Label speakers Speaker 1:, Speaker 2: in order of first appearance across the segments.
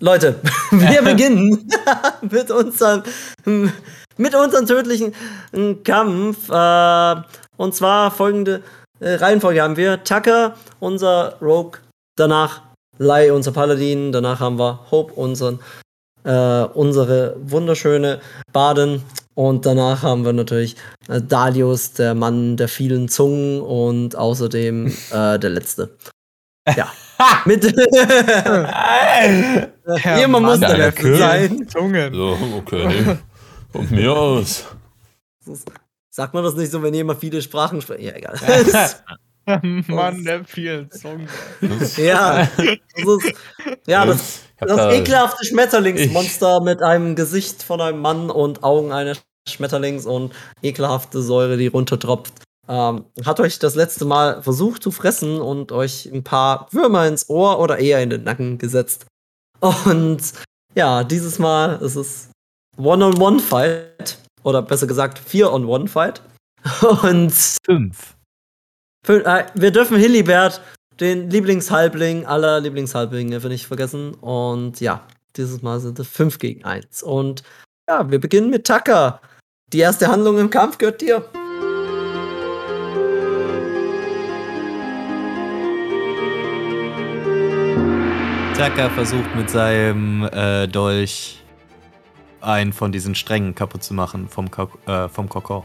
Speaker 1: Leute, wir beginnen mit unserem, mit unserem tödlichen Kampf. Äh, und zwar folgende äh, Reihenfolge haben wir. Tucker, unser Rogue, danach Lai, unser Paladin, danach haben wir Hope, unseren, äh, unsere wunderschöne Baden und danach haben wir natürlich äh, Dalius, der Mann der vielen Zungen und außerdem äh, der Letzte. Ja. Mit
Speaker 2: Jemand muss der Letzte sein.
Speaker 3: Zungen. So, okay. Von mir aus.
Speaker 1: Sagt man das nicht so, wenn jemand viele Sprachen spricht? Ja, egal.
Speaker 2: Mann der vielen Zungen.
Speaker 1: ja, das ist, ja, das, das da ekelhafte Schmetterlingsmonster mit einem Gesicht von einem Mann und Augen eines Schmetterlings und ekelhafte Säure, die runtertropft. Ähm, hat euch das letzte Mal versucht zu fressen und euch ein paar Würmer ins Ohr oder eher in den Nacken gesetzt. Und ja, dieses Mal ist es One-on-One-Fight. Oder besser gesagt, Vier-on-One-Fight. Und.
Speaker 3: Fünf.
Speaker 1: fünf äh, wir dürfen Hillibert, den Lieblingshalbling aller Lieblingshalblinge, nicht vergessen. Und ja, dieses Mal sind es 5 gegen 1. Und ja, wir beginnen mit Tucker. Die erste Handlung im Kampf gehört dir.
Speaker 4: Tucker versucht mit seinem äh, Dolch einen von diesen Strängen kaputt zu machen vom, Ko äh, vom Kokon.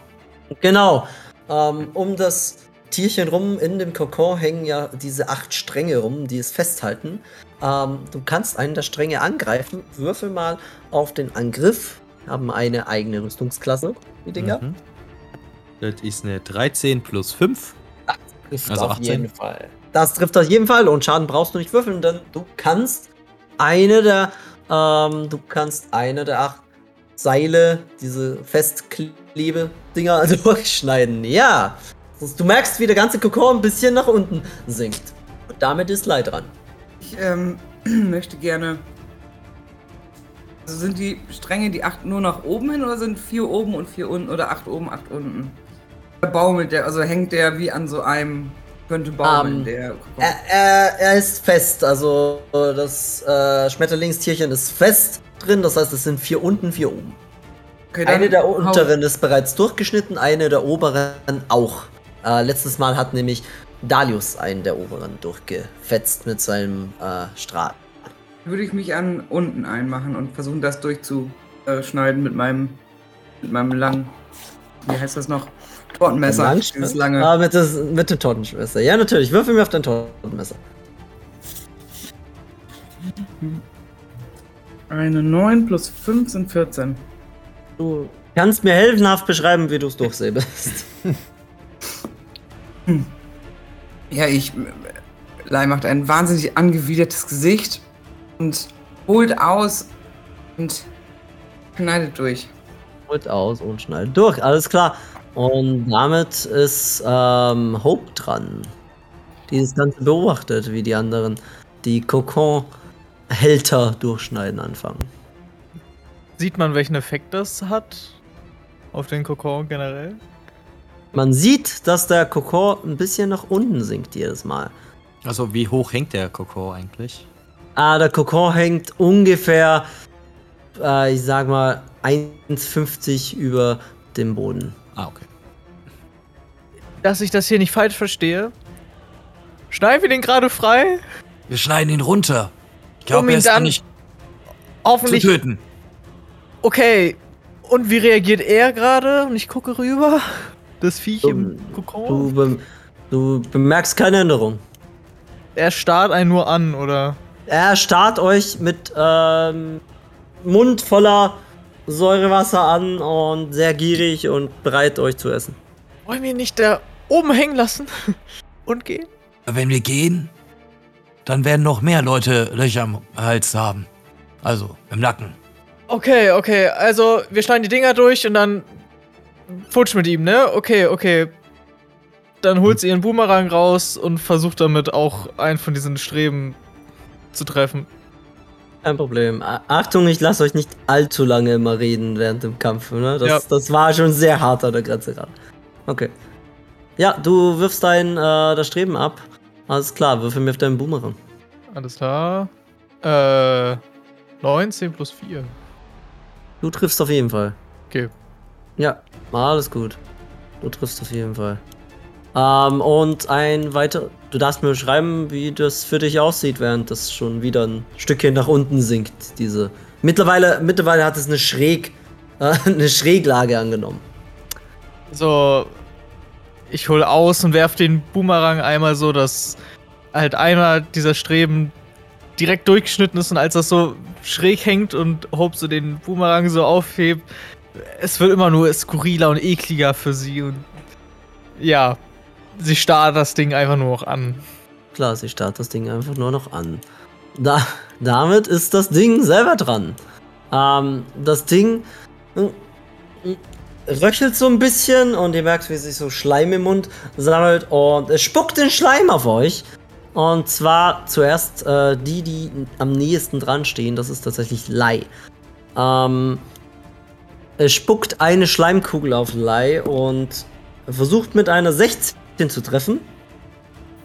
Speaker 1: Genau. Ähm, um das Tierchen rum in dem Kokon hängen ja diese acht Stränge rum, die es festhalten. Ähm, du kannst einen der Stränge angreifen. Würfel mal auf den Angriff. Haben eine eigene Rüstungsklasse, die Dinger. Mhm.
Speaker 4: Das ist eine 13 plus 5.
Speaker 1: Das trifft also auf 18. jeden Fall. Das trifft auf jeden Fall und Schaden brauchst du nicht würfeln, denn du kannst eine der, ähm, du kannst eine der acht Seile, diese Festklebe-Dinger durchschneiden. Ja. Du merkst, wie der ganze Kokon ein bisschen nach unten sinkt. Und damit ist Leid dran.
Speaker 2: Ich ähm, möchte gerne. Also sind die Stränge die acht nur nach oben hin oder sind vier oben und vier unten oder acht oben, acht unten? Der baumelt der, also hängt der wie an so einem könnte baumeln, um, der.
Speaker 1: Er, er, er, ist fest, also das äh, Schmetterlingstierchen ist fest drin, das heißt, es sind vier unten, vier oben. Okay, eine der unteren ist bereits durchgeschnitten, eine der oberen auch. Äh, letztes Mal hat nämlich Dalius einen der oberen durchgefetzt mit seinem äh, Strahl.
Speaker 2: Würde ich mich an unten einmachen und versuchen, das durchzuschneiden mit meinem, mit meinem langen. Wie heißt das noch? Tortenmesser.
Speaker 1: Dieses lange. Ah, mit, das, mit dem Tortenmesser. Ja, natürlich. Würfel mir auf dein Tortenmesser.
Speaker 2: Eine 9 plus 5 sind 14.
Speaker 1: Du kannst mir helfenhaft beschreiben, wie du es durchsäbest.
Speaker 2: ja, ich. Lai macht ein wahnsinnig angewidertes Gesicht und holt aus und schneidet durch.
Speaker 1: Holt aus und schneidet durch, alles klar. Und damit ist ähm, Hope dran. Die das Ganze beobachtet, wie die anderen die Kokon-Hälter durchschneiden anfangen.
Speaker 2: Sieht man, welchen Effekt das hat auf den Kokon generell?
Speaker 1: Man sieht, dass der Kokon ein bisschen nach unten sinkt jedes Mal.
Speaker 4: Also wie hoch hängt der Kokon eigentlich?
Speaker 1: Ah, der Kokon hängt ungefähr, äh, ich sag mal, 1,50 über dem Boden.
Speaker 4: Ah, okay.
Speaker 2: Dass ich das hier nicht falsch verstehe. Schneiden wir den gerade frei?
Speaker 4: Wir schneiden ihn runter. Ich glaube, um er ist dann nicht
Speaker 2: hoffentlich
Speaker 4: zu töten.
Speaker 2: Okay. Und wie reagiert er gerade? Und ich gucke rüber. Das Viech du, im
Speaker 1: Kokon. Du, du bemerkst keine Änderung.
Speaker 2: Er starrt einen nur an, oder?
Speaker 1: Er starrt euch mit ähm, Mund voller Säurewasser an und sehr gierig und bereit, euch zu essen.
Speaker 2: Wollen wir ihn nicht da oben hängen lassen und gehen?
Speaker 4: Wenn wir gehen, dann werden noch mehr Leute Löcher am Hals haben. Also im Nacken.
Speaker 2: Okay, okay. Also wir schneiden die Dinger durch und dann futsch mit ihm, ne? Okay, okay. Dann holt sie ihren Boomerang raus und versucht damit auch einen von diesen Streben zu treffen.
Speaker 1: Kein Problem. Achtung, ich lasse euch nicht allzu lange immer reden während dem Kampf. Ne? Das, ja. das war schon sehr hart an der Grenze gerade. Okay. Ja, du wirfst dein äh, das Streben ab. Alles klar, würfel mir auf deinen Boomerang.
Speaker 2: Alles klar. Äh.
Speaker 5: 19 plus 4.
Speaker 1: Du triffst auf jeden Fall.
Speaker 5: Okay.
Speaker 1: Ja, alles gut. Du triffst auf jeden Fall. Ähm, und ein weiter. Du darfst mir beschreiben, wie das für dich aussieht, während das schon wieder ein Stückchen nach unten sinkt. Diese. Mittlerweile, mittlerweile hat es eine Schräg, äh, eine Schräglage angenommen.
Speaker 5: So, ich hole aus und werf den Boomerang einmal so, dass halt einmal dieser Streben direkt durchgeschnitten ist und als das so schräg hängt und Hope so den Boomerang so aufhebt, es wird immer nur skurriler und ekliger für sie und ja, sie starrt das Ding einfach nur noch an.
Speaker 1: Klar, sie starrt das Ding einfach nur noch an. Da, damit ist das Ding selber dran. Ähm, das Ding äh, röchelt so ein bisschen und ihr merkt, wie sich so Schleim im Mund sammelt und es spuckt den Schleim auf euch. Und zwar zuerst äh, die, die am nächsten dran stehen. Das ist tatsächlich Lai. Ähm, es spuckt eine Schleimkugel auf Lai und versucht mit einer 16 zu treffen.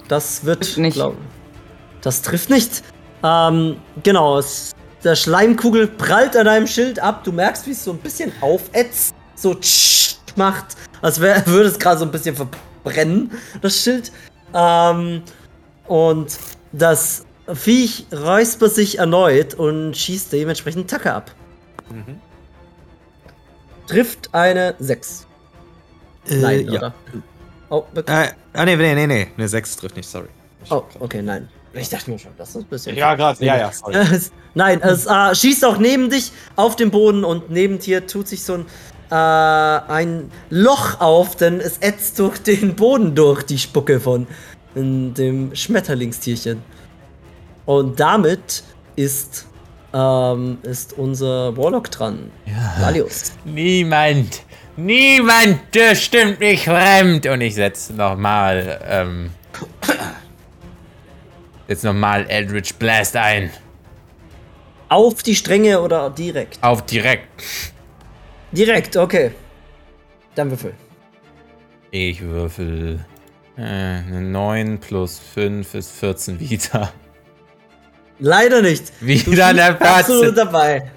Speaker 1: Das wird
Speaker 2: Trifft nicht.
Speaker 1: glaub- das trifft nicht. Ähm, genau, es, der Schleimkugel prallt an deinem Schild ab. Du merkst, wie es so ein bisschen aufätzt, so tsch macht, als wär, würde es gerade so ein bisschen verbrennen, das Schild. Ähm, und das Viech räuspert sich erneut und schießt dementsprechend Tacke ab. Trifft eine 6. Nein,
Speaker 4: ja.
Speaker 1: oder? Oh, wirklich?
Speaker 4: Äh, ah, nee, nee, nee, nee. Eine 6 trifft nicht, sorry.
Speaker 1: oh, okay, nein. Ich dachte mir schon, das ist ein bisschen.
Speaker 4: Ja, gerade. Ja, ja, sorry.
Speaker 1: Nein, es äh, schießt auch neben dich auf den Boden und neben dir tut sich so ein, äh, ein Loch auf, denn es ätzt durch den Boden durch die Spucke von in dem Schmetterlingstierchen. Und damit ist, ähm, ist unser Warlock dran. Valius.
Speaker 3: Niemand, niemand stimmt mich fremd. Und ich setze nochmal, ähm, jetzt nochmal Eldritch Blast ein.
Speaker 1: Auf die Stränge oder direkt?
Speaker 3: Auf direkt.
Speaker 1: Direkt, okay. Dann würfel.
Speaker 3: Ich würfel äh, eine 9 plus 5 ist 14 wieder.
Speaker 1: Leider nicht.
Speaker 3: Wieder der
Speaker 1: bist absolut
Speaker 3: Platz.
Speaker 1: dabei.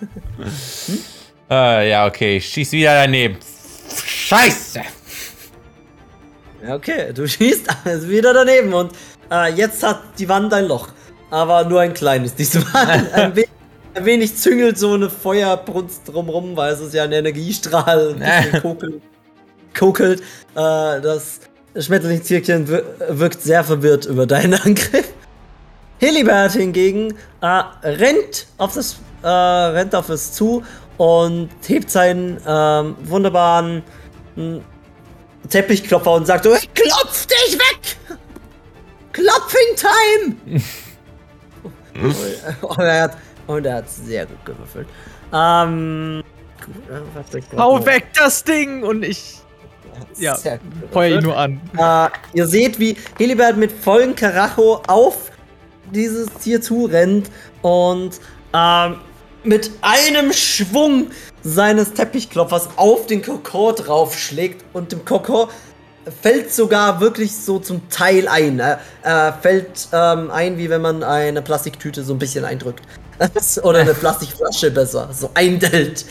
Speaker 3: Äh, ja, okay, ich schieß wieder daneben. Scheiße!
Speaker 1: Ja, Okay, du schießt wieder daneben und äh, jetzt hat die Wand ein Loch. Aber nur ein kleines diesmal. ein, we ein wenig züngelt so eine Feuerbrunst drumrum, weil es ist ja ein Energiestrahl ein kokelt. kokelt. Äh, das Schmetterlingstierchen wir wirkt sehr verwirrt über deinen Angriff. Helibert hingegen äh, rennt, auf das, äh, rennt auf es zu und hebt seinen ähm, wunderbaren mh, Teppichklopfer und sagt so, klopf dich weg! Klopfing Time! und, er hat, und er hat sehr gut gewürfelt. Ähm, gut, äh, ich
Speaker 5: Hau weg das Ding! Und ich Ja, feuer ihn nur an.
Speaker 1: Äh, ihr seht, wie Helibert mit vollem Karacho auf dieses Tier zurennt und ähm, mit einem Schwung seines Teppichklopfers auf den Kokor draufschlägt und dem Kokor fällt sogar wirklich so zum Teil ein. Er fällt ähm, ein, wie wenn man eine Plastiktüte so ein bisschen eindrückt. Oder eine Plastikflasche besser, so eindellt.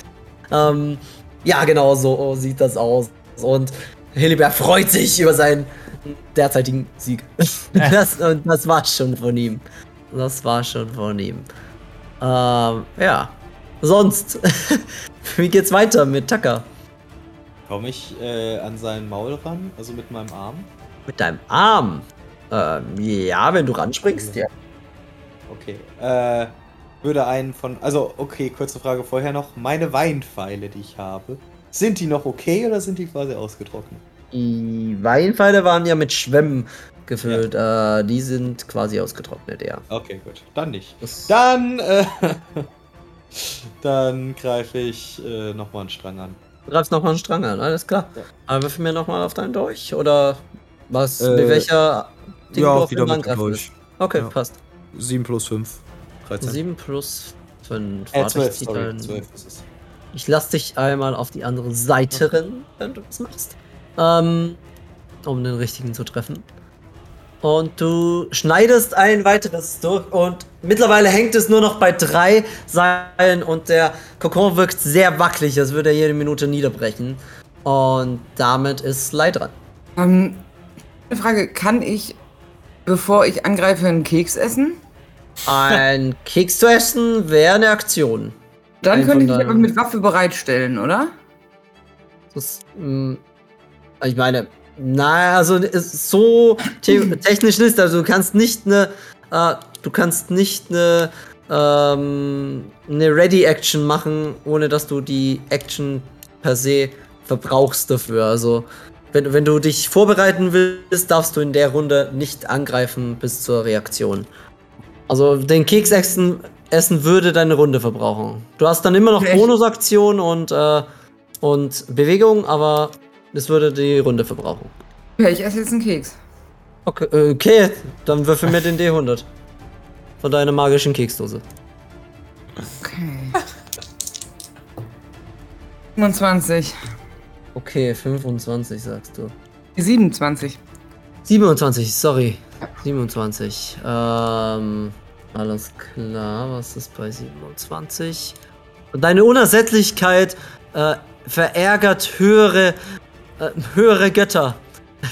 Speaker 1: Ähm, ja, genau so sieht das aus. Und Hilibert freut sich über seinen derzeitigen Sieg. das, und das war schon von ihm. Das war schon von ihm. Ähm, ja. Sonst, wie geht's weiter mit Tucker?
Speaker 4: Komme ich äh, an sein Maul ran, also mit meinem Arm?
Speaker 1: Mit deinem Arm? Ähm, ja, wenn du ranspringst, ja.
Speaker 4: Okay. Äh, würde einen von. Also, okay, kurze Frage vorher noch. Meine Weinpfeile, die ich habe, sind die noch okay oder sind die quasi ausgetrocknet?
Speaker 1: Die Weinpfeile waren ja mit Schwämmen gefüllt. Äh, die sind quasi ausgetrocknet, ja.
Speaker 4: Okay, gut. Dann nicht.
Speaker 1: Das-
Speaker 4: Dann, äh, dann greife ich äh, nochmal einen Strang an.
Speaker 1: Du greifst nochmal einen Strang an, alles klar.
Speaker 4: Ja.
Speaker 1: Aber würfel mir nochmal auf deinen Dolch oder was?
Speaker 4: Äh,
Speaker 1: mit welcher Ding
Speaker 4: ja,
Speaker 1: du auf
Speaker 4: wieder mit dem? Dolch.
Speaker 1: Okay,
Speaker 4: Ja.
Speaker 1: passt.
Speaker 4: 7 plus 5. 13.
Speaker 1: 7 plus 5.
Speaker 4: Äh,
Speaker 1: Warte,
Speaker 4: 12,
Speaker 1: ich zieh
Speaker 4: sorry.
Speaker 1: deinen-
Speaker 4: 12 ist es.
Speaker 1: Ich lass dich einmal auf die andere Seite rennen, wenn du das machst. Ähm, um den richtigen zu treffen. Und du schneidest ein weiteres durch und mittlerweile hängt es nur noch bei drei Seilen und der Kokon wirkt sehr wackelig, als würde er jede Minute niederbrechen. Und damit ist Lei dran.
Speaker 2: Ähm, eine Frage, kann ich, bevor ich angreife, einen Keks essen?
Speaker 1: Ein Keks zu essen wäre eine Aktion.
Speaker 2: Dann
Speaker 1: Einen
Speaker 2: könnte ich mich aber mit Waffe bereitstellen, oder?
Speaker 1: Das, mh, ich meine, naja, also so technisch nicht. Also du kannst nicht eine, äh, du kannst nicht eine, ähm, eine Ready-Action machen, ohne dass du die Action per se verbrauchst dafür. Also wenn, wenn du dich vorbereiten willst, darfst du in der Runde nicht angreifen bis zur Reaktion. Also den Keks essen, essen würde deine Runde verbrauchen. Du hast dann immer noch? Bonusaktion und äh, und Bewegung, aber das würde die Runde verbrauchen.
Speaker 2: Ja, ich esse jetzt einen Keks.
Speaker 1: Okay, äh, okay dann würfel mir den D100. Von deiner magischen Keksdose.
Speaker 2: Okay. 25.
Speaker 1: Okay, 25 sagst du.
Speaker 2: 27.
Speaker 1: 27, sorry. 27. Ähm, alles klar, was ist bei 27? Deine Unersättlichkeit äh, verärgert höhere, äh, höhere Götter.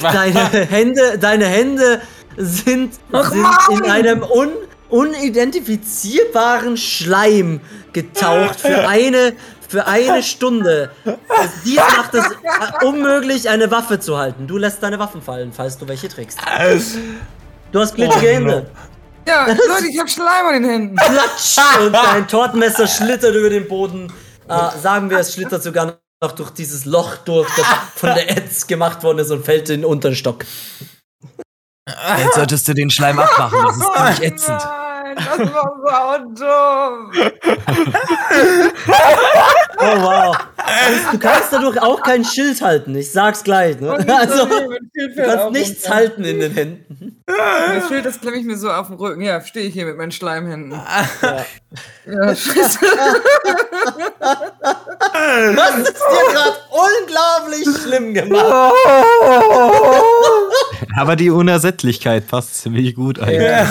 Speaker 1: Deine Hände, deine Hände sind, sind in einem un, unidentifizierbaren Schleim getaucht für eine, für eine Stunde. Dies macht es äh, unmöglich, eine Waffe zu halten. Du lässt deine Waffen fallen, falls du welche trägst. Du hast glitschige Hände.
Speaker 2: Ja, Leute, ich hab Schleim an den Händen.
Speaker 1: Platsch! Und dein Tortenmesser schlittert über den Boden. Äh, sagen wir, es schlittert sogar noch durch dieses Loch durch, das von der Edz gemacht worden ist und fällt in den unteren Stock.
Speaker 6: Jetzt solltest du den Schleim abmachen, das ist ziemlich ätzend.
Speaker 2: Nein, das war so dumm.
Speaker 1: Oh wow. Du kannst dadurch auch kein Schild halten, ich sag's gleich. Ne? Also, du kannst nichts halten in den Händen.
Speaker 2: Das Schild, das klemme ich mir so auf den Rücken. Ja, stehe ich hier mit meinen Schleimhänden.
Speaker 1: Ja.
Speaker 2: Ja, scheiße.
Speaker 1: Das ist dir gerade unglaublich schlimm gemacht.
Speaker 6: Aber die Unersättlichkeit passt ziemlich gut eigentlich.
Speaker 1: Ja,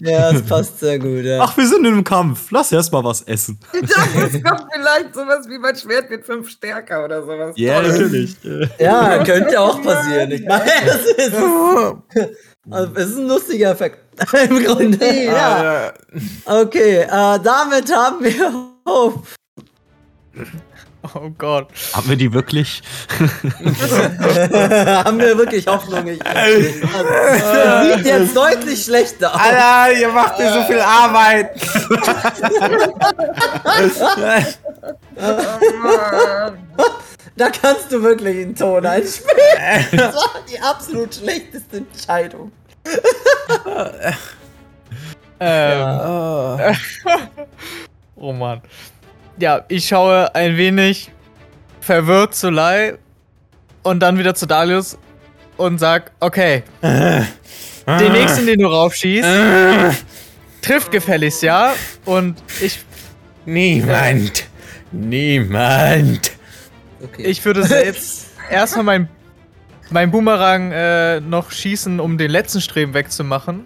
Speaker 1: ja das passt sehr gut. Ja.
Speaker 6: Ach, wir sind in einem Kampf. Lass erst mal was essen.
Speaker 2: Ich dachte, es kommt vielleicht sowas wie mein Schwert wird fünf stärker oder sowas.
Speaker 6: Ja,
Speaker 2: Tolles.
Speaker 6: natürlich.
Speaker 1: Ja, könnte auch passieren. Ich meine, das ist, also, es ist ein lustiger Effekt. Im Grunde, ja. Okay, äh, damit haben wir. Oh,
Speaker 5: Oh Gott.
Speaker 6: Haben wir die wirklich?
Speaker 1: haben wir wirklich Hoffnung. Ich, das sieht jetzt deutlich schlechter aus.
Speaker 6: Alter, ihr macht mir so viel Arbeit.
Speaker 1: Da kannst du wirklich einen Ton einspielen. Das war die absolut schlechteste Entscheidung.
Speaker 5: Ähm, oh Mann. Ja, ich schaue ein wenig verwirrt zu Lai und dann wieder zu Dalius und sag, okay, den nächsten, den du raufschießt, trifft gefälligst, ja? Und ich,
Speaker 3: Niemand. Niemand.
Speaker 1: Okay.
Speaker 5: ich würde selbst erstmal mein, mein Boomerang äh, noch schießen, um den letzten Streben wegzumachen.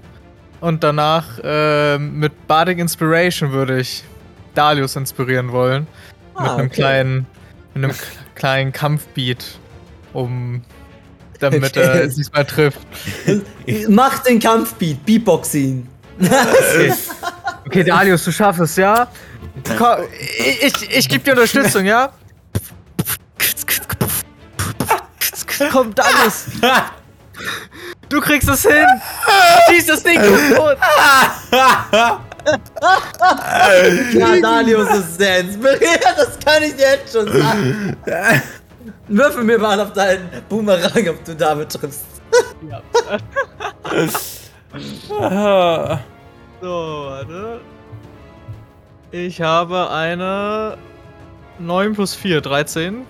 Speaker 5: Und danach äh, mit Bardic Inspiration würde ich Dalius inspirieren wollen. mit
Speaker 1: Ah,
Speaker 5: einem
Speaker 1: okay.
Speaker 5: kleinen, mit einem kleinen Kampfbeat, um damit er es diesmal trifft.
Speaker 1: Mach den Kampfbeat, Beatbox ihn.
Speaker 5: Okay. okay, Dalius, du schaffst es, ja? Komm, ich, ich, ich gebe dir Unterstützung, ja? Komm, Dalius! Du kriegst es hin! Schieß das Ding kaputt!
Speaker 1: Ja, Dalius ist sehr inspiriert, das kann ich dir jetzt schon sagen. Würfel mir mal auf deinen Boomerang, ob du damit triffst.
Speaker 5: So, warte. Ich habe eine 9 plus 4, 13.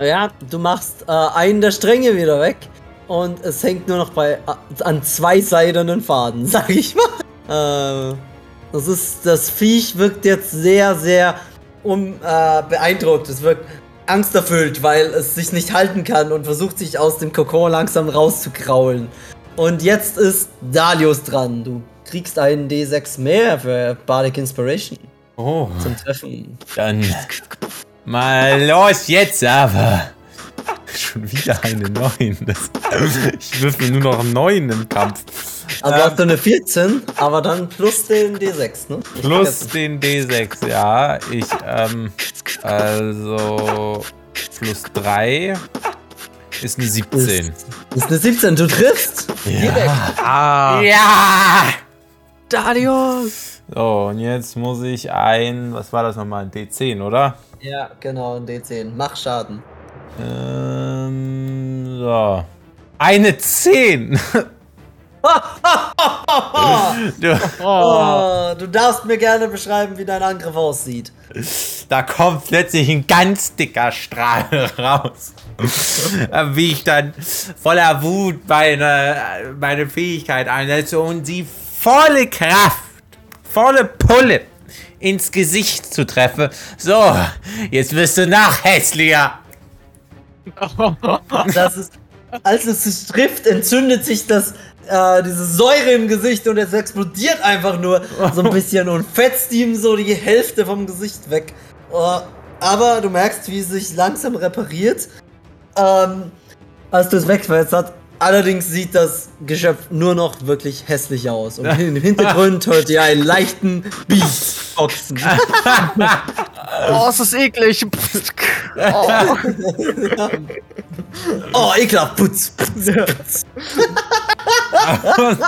Speaker 1: Ja, du machst äh, einen der Stränge wieder weg und es hängt nur noch bei äh, an zwei seidenen Faden, sag ich mal. Äh, das ist das Viech wirkt jetzt sehr sehr um äh, beeindruckt. Es wirkt angsterfüllt, weil es sich nicht halten kann und versucht sich aus dem Kokon langsam rauszukraulen. Und jetzt ist Dalius dran. Du kriegst einen D6 mehr für Bardic Inspiration
Speaker 3: Oh,
Speaker 1: zum Treffen.
Speaker 3: dann mal los jetzt aber. Schon wieder eine 9. Das, ich würfel nur noch 9 im Kampf.
Speaker 1: Also hast du eine 14, aber dann plus den D6, ne? Nicht
Speaker 3: Plus den D6, ja. Ich, ähm, also plus 3 ist eine 17.
Speaker 1: Das ist eine 17, du triffst. Direkt.
Speaker 5: Ah.
Speaker 3: Ja!
Speaker 5: Darius!
Speaker 3: So, und jetzt muss ich ein, was war das nochmal, ein D10, oder?
Speaker 1: Ja, genau, ein D10. Mach Schaden.
Speaker 3: Ähm, so. Eine 10! du,
Speaker 1: Oh, du darfst mir gerne beschreiben, wie dein Angriff aussieht.
Speaker 3: da kommt plötzlich ein ganz dicker Strahl raus. Wie ich dann voller Wut meine, meine Fähigkeit einsetze und sie volle Kraft, volle Pulle ins Gesicht zu treffen. So, jetzt wirst du noch hässlicher.
Speaker 1: Das ist, als es sich trifft, entzündet sich das, äh, diese Säure im Gesicht und es explodiert einfach nur so ein bisschen und fetzt ihm so die Hälfte vom Gesicht weg. Oh, aber du merkst, wie es sich langsam repariert, ähm, als du es wegfällst hat. Allerdings sieht das Geschöpf nur noch wirklich hässlich aus. Und im Hintergrund hört ihr einen leichten Beat.
Speaker 5: Oh, ist das eklig. Oh.
Speaker 1: Oh, ekelhaft. Putz, putz, putz.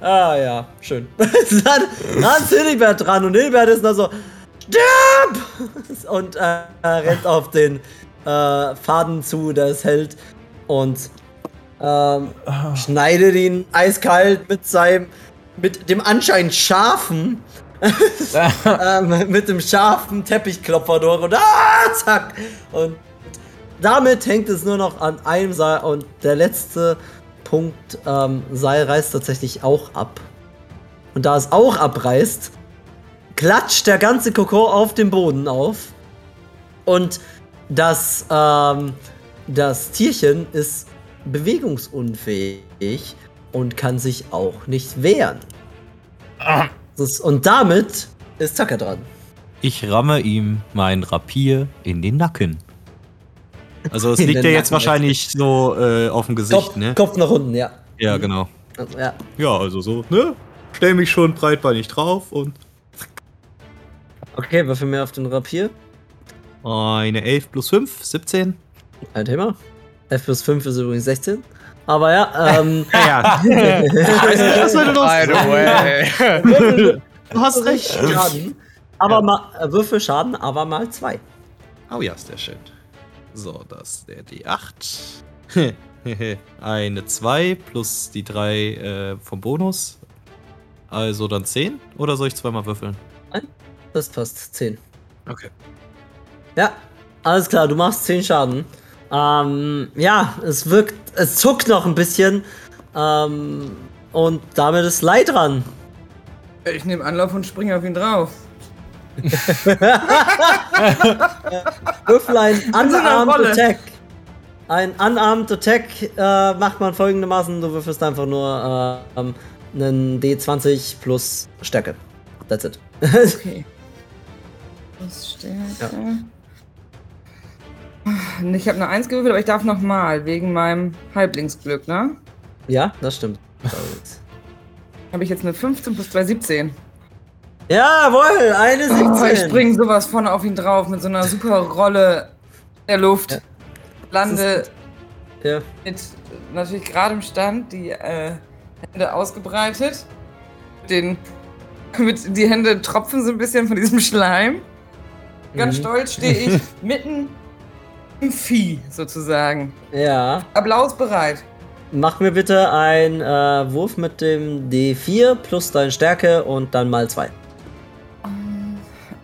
Speaker 1: ah ja, schön. dann, dann ist Hilbert dran und Hilbert ist noch so, stirb! Und äh, er rennt auf den äh, Faden zu, der es hält und ähm, schneidet ihn eiskalt mit seinem, mit dem anscheinend scharfen, ähm, mit dem scharfen Teppichklopfer durch und ah, zack! Und damit hängt es nur noch an einem Seil und der letzte Punkt ähm, Seil reißt tatsächlich auch ab. Und da es auch abreißt, klatscht der ganze Kokon auf dem Boden auf. Und das, ähm, das Tierchen ist bewegungsunfähig und kann sich auch nicht wehren. Das, und damit ist Tucker dran.
Speaker 6: Ich ramme ihm mein Rapier in den Nacken. Also es
Speaker 1: In
Speaker 6: liegt ja jetzt
Speaker 1: Nacken,
Speaker 6: wahrscheinlich so äh, auf dem Gesicht,
Speaker 1: Kopf,
Speaker 6: ne?
Speaker 1: Kopf nach unten, ja.
Speaker 6: Ja, genau.
Speaker 1: Also, ja.
Speaker 6: Ja, also so, ne? Stell mich schon breitbeinig drauf und
Speaker 1: Okay, würfel mir auf den Rapier.
Speaker 6: eine 11 plus 5, 17.
Speaker 1: Ein Thema. F plus 5 ist übrigens 16. Aber ja, ähm.
Speaker 6: Ja,
Speaker 4: Was soll denn los
Speaker 5: By the
Speaker 4: sein?
Speaker 5: way.
Speaker 1: Würfel
Speaker 4: Du hast recht.
Speaker 1: Schaden. Aber mal, äh, Würfel Schaden, aber mal zwei.
Speaker 6: Oh ja, sehr schön. So, das ist der D8. Eine 2 plus die 3 äh, vom Bonus. Also dann 10? Oder soll ich zweimal würfeln?
Speaker 1: Das passt. 10.
Speaker 6: Okay.
Speaker 1: Ja, alles klar, du machst 10 Schaden. Ähm, ja, es wirkt, es zuckt noch ein bisschen. Ähm, und damit ist Leid dran.
Speaker 2: Ich nehme Anlauf und springe auf ihn drauf.
Speaker 1: Würfel ein Unarmed. Attack. Ein Unarmed Attack äh, macht man folgendermaßen: Du würfelst einfach nur äh, einen D20 plus Stärke. That's it.
Speaker 2: Okay. Was Stärke? Ich habe eine 1 gewürfelt, aber ich darf nochmal, wegen meinem Halblingsglück, ne?
Speaker 1: ja, das stimmt.
Speaker 2: Habe ich jetzt eine 15 plus 2, 17.
Speaker 1: Jawohl, eine 17.
Speaker 2: Oh, ich spring sowas vorne auf ihn drauf mit so einer super Rolle in der Luft.
Speaker 1: Ja.
Speaker 2: Lande
Speaker 1: Ja.
Speaker 2: mit natürlich gerade im Stand, die äh, Hände ausgebreitet. Den, mit, die Hände tropfen so ein bisschen von diesem Schleim. Ganz
Speaker 1: Mhm.
Speaker 2: stolz stehe ich mitten Vieh sozusagen.
Speaker 1: ja.
Speaker 2: Applaus bereit.
Speaker 1: Mach mir bitte einen äh, Wurf mit dem D4 plus deine Stärke und dann mal zwei.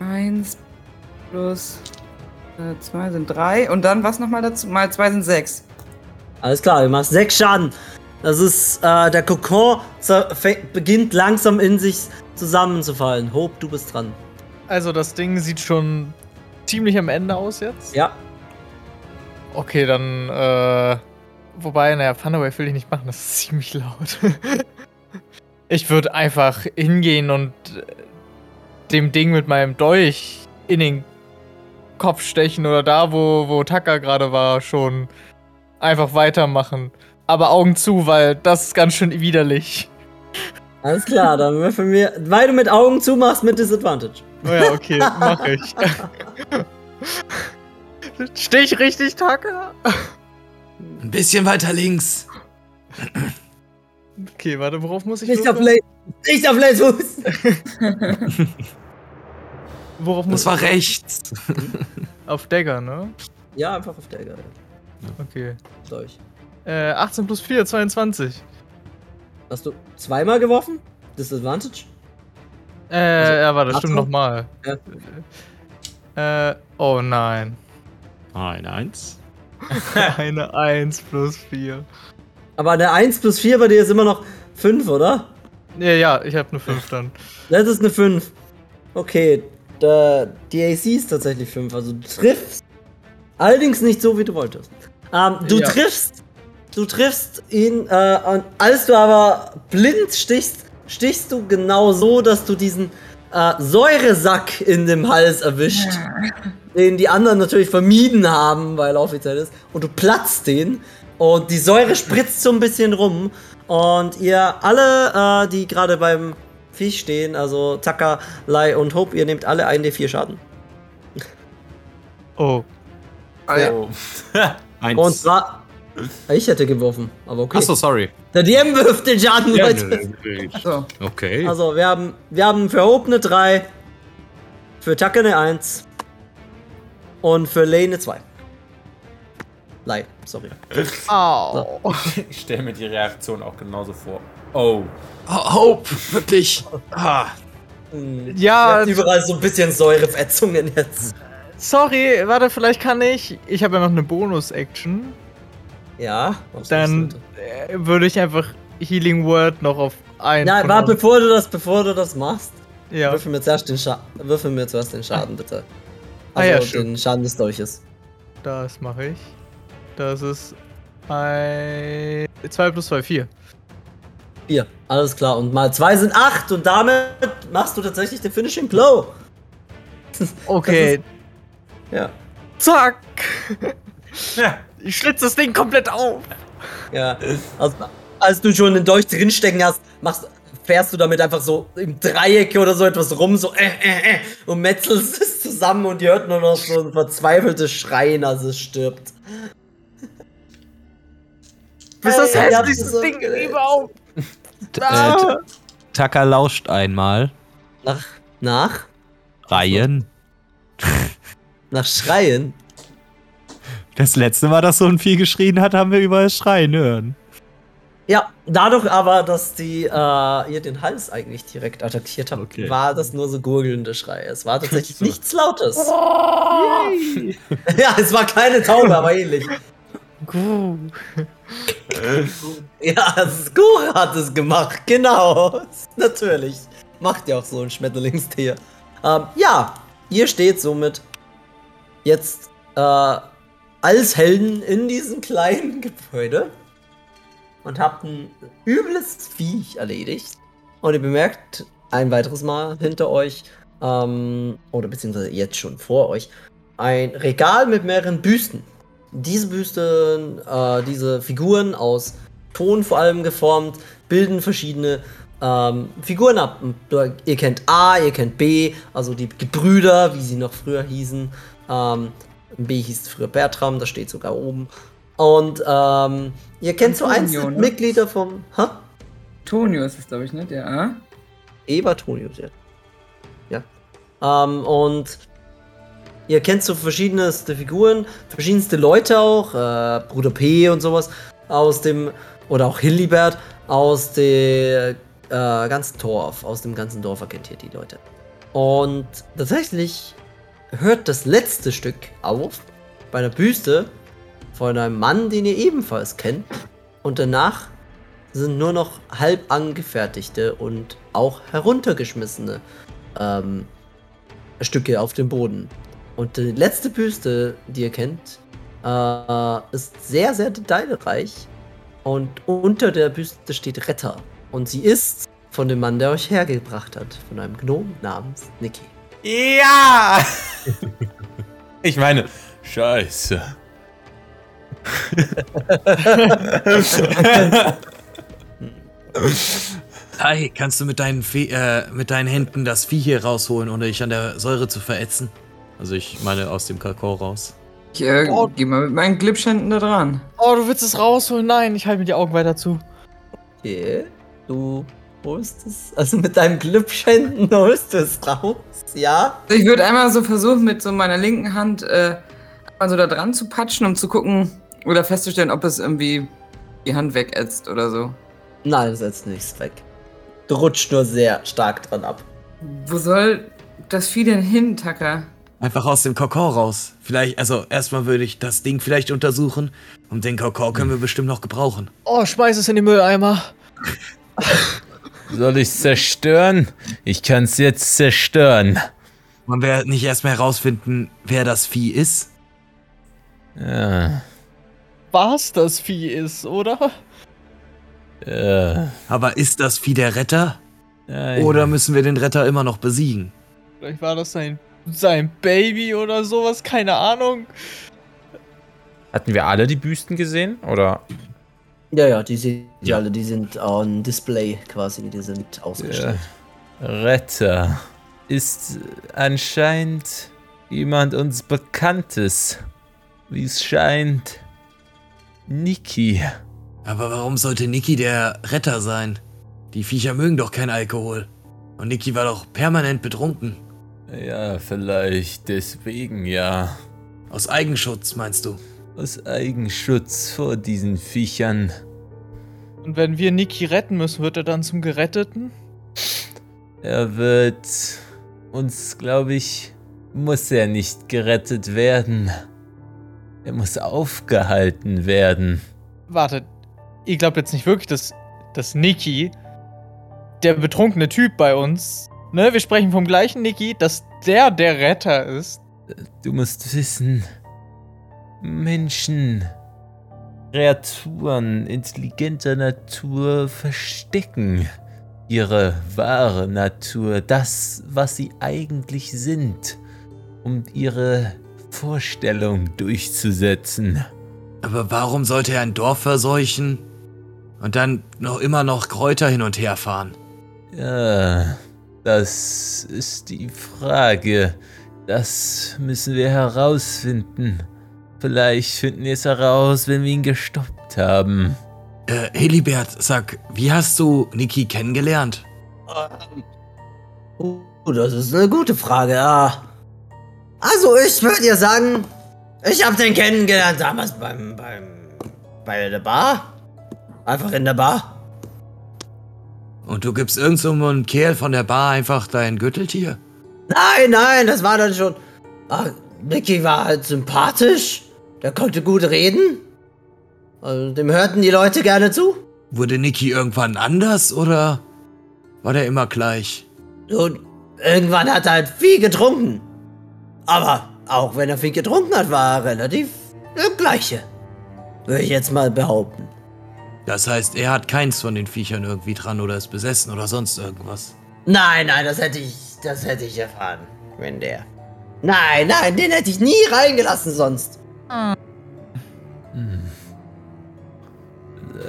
Speaker 2: Eins plus äh, zwei sind drei. Und dann was nochmal dazu? Mal zwei sind sechs.
Speaker 1: Alles klar, du machst sechs Schaden. Das ist, äh, der Kokon beginnt langsam in sich zusammenzufallen. Hope, du bist dran.
Speaker 5: Also das Ding sieht schon ziemlich am Ende aus jetzt.
Speaker 1: Ja.
Speaker 5: Okay, dann äh, wobei, naja, Thunderwave will ich nicht machen, das ist ziemlich laut. ich würde einfach hingehen und äh, dem Ding mit meinem Dolch in den Kopf stechen oder da, wo, wo Taka gerade war, schon einfach weitermachen. Aber Augen zu, weil das ist ganz schön widerlich.
Speaker 1: Alles klar, dann würfel mir, weil du mit Augen zumachst, mit Disadvantage.
Speaker 5: Oh ja, okay, mach ich. Steh ich richtig, Taka?
Speaker 6: Ein bisschen weiter links.
Speaker 5: Okay, warte, worauf muss ich
Speaker 1: Nicht auf nicht auf Fuß.
Speaker 5: Worauf muss
Speaker 6: Das war
Speaker 5: ich
Speaker 6: rechts.
Speaker 5: Auf Dagger, ne?
Speaker 1: Ja, einfach auf Ecke.
Speaker 5: Okay.
Speaker 1: Durch.
Speaker 5: Äh, 18 plus 4, 22.
Speaker 1: Hast du zweimal geworfen? Disadvantage?
Speaker 5: Äh, ja, warte, stimmt nochmal. Äh, oh nein.
Speaker 6: Ein, eins.
Speaker 5: Eine 1 plus 4.
Speaker 1: Aber der 1 plus 4 bei dir ist immer noch 5, oder?
Speaker 5: Ja, ja, ich habe eine 5 dann.
Speaker 1: Das ist eine 5. Okay, da, die AC ist tatsächlich 5, also du triffst. Allerdings nicht so, wie du wolltest. Ähm, du
Speaker 5: Ja.
Speaker 1: triffst, du triffst ihn, äh, und als du aber blind stichst, stichst du genau so, dass du diesen äh, Säuresack in dem Hals erwischt, den die anderen natürlich vermieden haben, weil er offiziell ist, und du platzt den und die Säure spritzt so ein bisschen rum und ihr alle, äh, die gerade beim Viech stehen, also Taka, Lai und Hope, ihr nehmt alle 1d4 Schaden.
Speaker 5: Oh.
Speaker 3: Oh.
Speaker 6: Eins.
Speaker 1: Und zwar, ich hätte geworfen, aber okay.
Speaker 6: Achso, sorry.
Speaker 1: Der DM wirft den Schaden,
Speaker 6: Ja,
Speaker 1: Leute.
Speaker 2: So.
Speaker 6: Okay.
Speaker 1: Also, wir haben, wir haben für Hope eine 3, für Taka eine 1 und für Lay eine 2. Lai, sorry.
Speaker 5: Au.
Speaker 3: Ich stelle mir die Reaktion auch genauso vor. Oh.
Speaker 6: Oh, Hope, wirklich. Ah.
Speaker 1: Hm.
Speaker 5: Ja,
Speaker 1: überall so ein bisschen Säureverätzungen jetzt.
Speaker 5: sorry, warte, vielleicht kann ich. Ich habe ja noch eine Bonus-Action.
Speaker 1: Ja. was
Speaker 5: Dann äh, würde ich einfach Healing Word noch auf ein.
Speaker 1: Nein, warte, bevor du das, bevor du das machst,
Speaker 5: Ja.
Speaker 1: würfel mir zuerst den Schaden. Würfel mir zuerst den Schaden, bitte.
Speaker 5: Ah
Speaker 1: Also
Speaker 5: ja, stimmt.
Speaker 1: den Schaden des Dolches.
Speaker 5: Das mache ich. Das ist ein 2 plus 2, 4.
Speaker 1: Vier, alles klar. Und mal zwei sind acht und damit machst du tatsächlich den Finishing Blow.
Speaker 5: Okay,
Speaker 1: Ja.
Speaker 5: zack!
Speaker 3: Ja.
Speaker 5: Ich schlitze das Ding komplett auf.
Speaker 1: Ja. Also, als du schon den Dolch drinstecken hast, machst, fährst du damit einfach so im Dreieck oder so etwas rum, so äh, äh, äh, und metzelst es zusammen und ihr hört nur noch so ein verzweifeltes Schreien, als es stirbt.
Speaker 5: Bis das
Speaker 1: Hey,
Speaker 5: hässlichste
Speaker 1: so-
Speaker 5: Ding überhaupt.
Speaker 6: Äh. Taka lauscht einmal.
Speaker 1: Nach, nach,
Speaker 6: Reihen.
Speaker 1: nach Schreien.
Speaker 6: Das letzte Mal, dass so ein Vieh geschrien hat, haben wir überall Schreien hören.
Speaker 1: Ja, dadurch aber, dass die äh, ihr den Hals eigentlich direkt attackiert habt,
Speaker 6: Okay.
Speaker 1: war das nur so gurgelnde Schreie. Es war tatsächlich nichts Lautes. ja, es war keine Taube, aber ähnlich.
Speaker 5: Guh.
Speaker 1: Ja, Skur hat es gemacht, genau. Natürlich. Macht ja auch so ein Schmetterlingstier. Ähm, ja, ihr steht somit jetzt äh, als Helden in diesem kleinen Gebäude und habt ein übles Viech erledigt. Und ihr bemerkt ein weiteres Mal hinter euch, ähm, oder beziehungsweise jetzt schon vor euch, ein Regal mit mehreren Büsten. Diese Büsten, äh, diese Figuren aus Ton vor allem geformt, bilden verschiedene ähm, Figuren ab. Ihr kennt A, ihr kennt B, also die Gebrüder, wie sie noch früher hießen. Ähm, B hieß früher Bertram, das steht sogar oben. Und ähm, ihr kennt so
Speaker 2: Antonio,
Speaker 1: einzelne
Speaker 2: ne?
Speaker 1: Mitglieder vom. Hä?
Speaker 2: Tonio ist es, glaube ich, ne? Der A.
Speaker 1: Ebertonius, ja. Ja. Ähm, und ihr kennt so verschiedenste Figuren, verschiedenste Leute auch, äh, Bruder P und sowas aus dem, oder auch Hillibert aus dem äh, ganzen Dorf, aus dem ganzen Dorf erkennt ihr die Leute. Und tatsächlich hört das letzte Stück auf bei einer Büste von einem Mann, den ihr ebenfalls kennt. Und danach sind nur noch halb angefertigte und auch heruntergeschmissene ähm, Stücke auf dem Boden. Und die letzte Büste, die ihr kennt, äh, ist sehr, sehr detailreich. Und unter der Büste steht Retter. Und sie ist von dem Mann, der euch hergebracht hat. Von einem Gnom namens Niki.
Speaker 3: Ja! ich meine, scheiße.
Speaker 6: Hi, kannst du mit deinen, Fe äh, mit deinen Händen das Vieh hier rausholen, ohne dich an der Säure zu verätzen? Also ich meine aus dem Kakao raus.
Speaker 2: Ich äh,
Speaker 5: Oh.
Speaker 2: geh mal mit meinen Glipschhänden da dran.
Speaker 5: Oh, du willst es rausholen? Nein, ich halte mir die Augen weiter zu.
Speaker 1: Okay. Du holst es, also mit deinem Glübschhänden holst du es raus, ja?
Speaker 2: Ich würde einmal so versuchen, mit so meiner linken Hand äh, mal so da dran zu patschen, um zu gucken oder festzustellen, ob es irgendwie die Hand wegätzt oder so.
Speaker 1: Nein, du setzt nichts weg. Du rutscht nur sehr stark dran ab.
Speaker 2: Wo soll das Vieh denn hin, Tucker?
Speaker 6: Einfach aus dem Kakao raus. Vielleicht, also erstmal würde ich das Ding vielleicht untersuchen. Und den Kakao können wir bestimmt noch gebrauchen.
Speaker 5: Oh, schmeiß es in den Mülleimer.
Speaker 3: Soll ich zerstören? Ich kann's jetzt zerstören.
Speaker 6: Wollen wir nicht erstmal herausfinden, wer das Vieh ist?
Speaker 3: Ja.
Speaker 5: Was das Vieh ist, oder?
Speaker 3: Äh,
Speaker 6: Aber ist das Vieh der Retter?
Speaker 3: ja,
Speaker 6: Oder müssen wir den Retter immer noch besiegen?
Speaker 5: Vielleicht war das sein, sein Baby oder sowas, keine Ahnung.
Speaker 3: Hatten wir alle die Büsten gesehen? Oder?
Speaker 1: Ja, ja, die sind die
Speaker 6: Ja.
Speaker 1: alle, die sind on Display quasi, die sind ausgestellt.
Speaker 3: Retter ist anscheinend jemand uns Bekanntes. Wie es scheint. Niki.
Speaker 6: Aber warum sollte Niki der Retter sein? Die Viecher mögen doch kein Alkohol. Und Niki war doch permanent betrunken.
Speaker 3: Ja, vielleicht deswegen ja.
Speaker 6: Aus Eigenschutz, meinst du?
Speaker 3: Aus Eigenschutz vor diesen Viechern.
Speaker 5: Und wenn wir Niki retten müssen, wird er dann zum Geretteten?
Speaker 3: Er wird uns, glaube ich, muss er nicht gerettet werden. Er muss aufgehalten werden.
Speaker 5: Wartet, ihr glaubt jetzt nicht wirklich, dass, dass Niki, der betrunkene Typ bei uns, ne, wir sprechen vom gleichen Niki, dass der der Retter ist.
Speaker 3: Du musst wissen, Menschen, Kreaturen intelligenter Natur verstecken ihre wahre Natur, das, was sie eigentlich sind, um ihre Vorstellung durchzusetzen.
Speaker 6: Aber warum sollte er ein Dorf verseuchen und dann noch immer noch Kräuter hin und her fahren?
Speaker 3: Ja, das ist die Frage. Das müssen wir herausfinden. Vielleicht finden wir es heraus, wenn wir ihn gestoppt haben.
Speaker 6: Äh, Helibert, sag, wie hast du Niki kennengelernt?
Speaker 1: Oh, das ist eine gute Frage, ja. Also, ich würde dir sagen, ich habe den kennengelernt damals beim, beim, bei der Bar. Einfach in der Bar.
Speaker 6: Und du gibst irgend so einem Kerl von der Bar einfach dein Gürteltier?
Speaker 1: Nein, nein, das war dann schon. Ah, Nicky war halt sympathisch. Der konnte gut reden. Also, dem hörten die Leute gerne zu.
Speaker 6: Wurde Niki irgendwann anders oder war der immer gleich?
Speaker 1: Und irgendwann hat er halt viel getrunken. Aber auch wenn er viel getrunken hat, war er relativ der gleiche. Würde ich jetzt mal behaupten.
Speaker 6: Das heißt, er hat keins von den Viechern irgendwie dran oder ist besessen oder sonst irgendwas.
Speaker 1: Nein, nein, das hätte ich, das hätte ich erfahren, wenn der. Nein, nein, den hätte ich nie reingelassen sonst.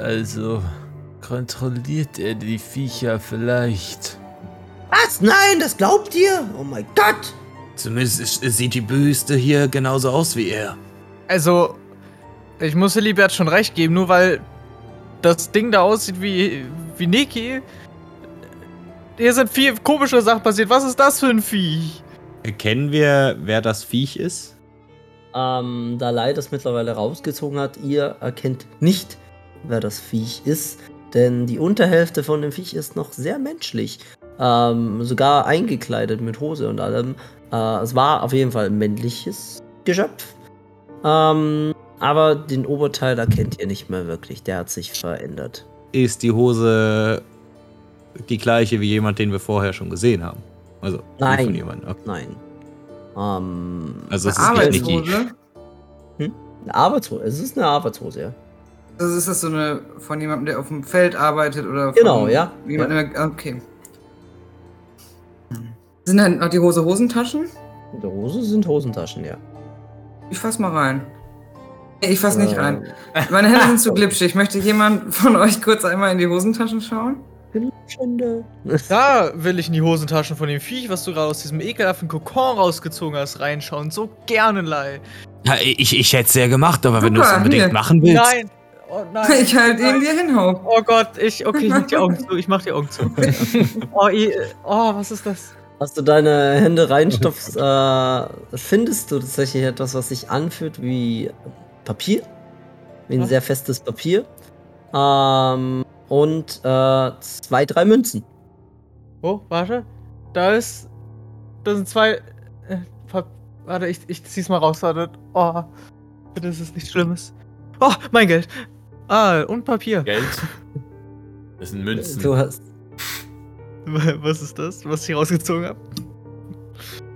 Speaker 3: Also kontrolliert er die Viecher vielleicht.
Speaker 1: Was? Nein, das glaubt ihr? Oh mein Gott.
Speaker 6: Zumindest sieht die Büste hier genauso aus wie er.
Speaker 5: Also, ich muss Hilibert schon recht geben, nur weil das Ding da aussieht wie, wie Niki. Hier sind viel komische Sachen passiert. Was ist das für ein Vieh?
Speaker 4: Erkennen wir, wer das Viech ist?
Speaker 1: Ähm, da Lai das mittlerweile rausgezogen hat, ihr erkennt nicht, wer das Viech ist, denn die Unterhälfte von dem Viech ist noch sehr menschlich. Ähm, sogar eingekleidet mit Hose und allem. Äh, es war auf jeden Fall ein männliches Geschöpf. Ähm, aber den Oberteil erkennt ihr nicht mehr wirklich. Der hat sich verändert.
Speaker 4: Ist die Hose die gleiche wie jemand, den wir vorher schon gesehen haben? Also,
Speaker 1: Nein.
Speaker 4: von jemandem. Okay.
Speaker 1: Nein. Ähm,
Speaker 4: Also, es ist.
Speaker 2: Arbeitshose.
Speaker 1: Eine Arbeitshose. Es ist eine Arbeitshose, ja.
Speaker 2: Also ist das so eine von jemandem, der auf dem Feld arbeitet oder von
Speaker 1: Genau, ja.
Speaker 2: Jemandem, der- okay. Sind dann noch die Hose Hosentaschen?
Speaker 1: In der Hose sind Hosentaschen, ja.
Speaker 2: Ich fass mal rein. Ich fass nicht
Speaker 1: Äh,
Speaker 2: rein. Meine Hände sind zu glitschig. Möchte jemand von euch kurz einmal in die Hosentaschen schauen?
Speaker 1: Glitschende.
Speaker 5: Da will ich in die Hosentaschen von dem Viech, was du gerade aus diesem ekelhaften Kokon rausgezogen hast, reinschauen. So gerne, Lei.
Speaker 6: Ja, ich, ich hätte es ja gemacht, aber wenn du es
Speaker 2: Super,
Speaker 6: unbedingt
Speaker 2: hier.
Speaker 6: machen willst.
Speaker 5: Nein! Oh nein!
Speaker 2: Ich halt ihn dir hinhau.
Speaker 5: Oh Gott, ich. Okay, ich mach die Augen zu. Ich mach die Augen zu. Oh, i- oh was ist das?
Speaker 1: Als du deine Hände reinstopfst, äh, findest du tatsächlich etwas, was sich anfühlt wie Papier. Wie ein
Speaker 5: Ja.
Speaker 1: sehr festes Papier. Ähm, und äh, zwei, drei Münzen.
Speaker 5: Oh, warte. Da ist. Da sind zwei. Äh, warte, ich, ich zieh's mal raus, warte. Oh. Bitte ist es nichts Schlimmes. Oh, mein Geld. Ah, und Papier.
Speaker 3: Geld. Das sind Münzen.
Speaker 1: Du hast.
Speaker 5: Was ist das, was ich rausgezogen habe?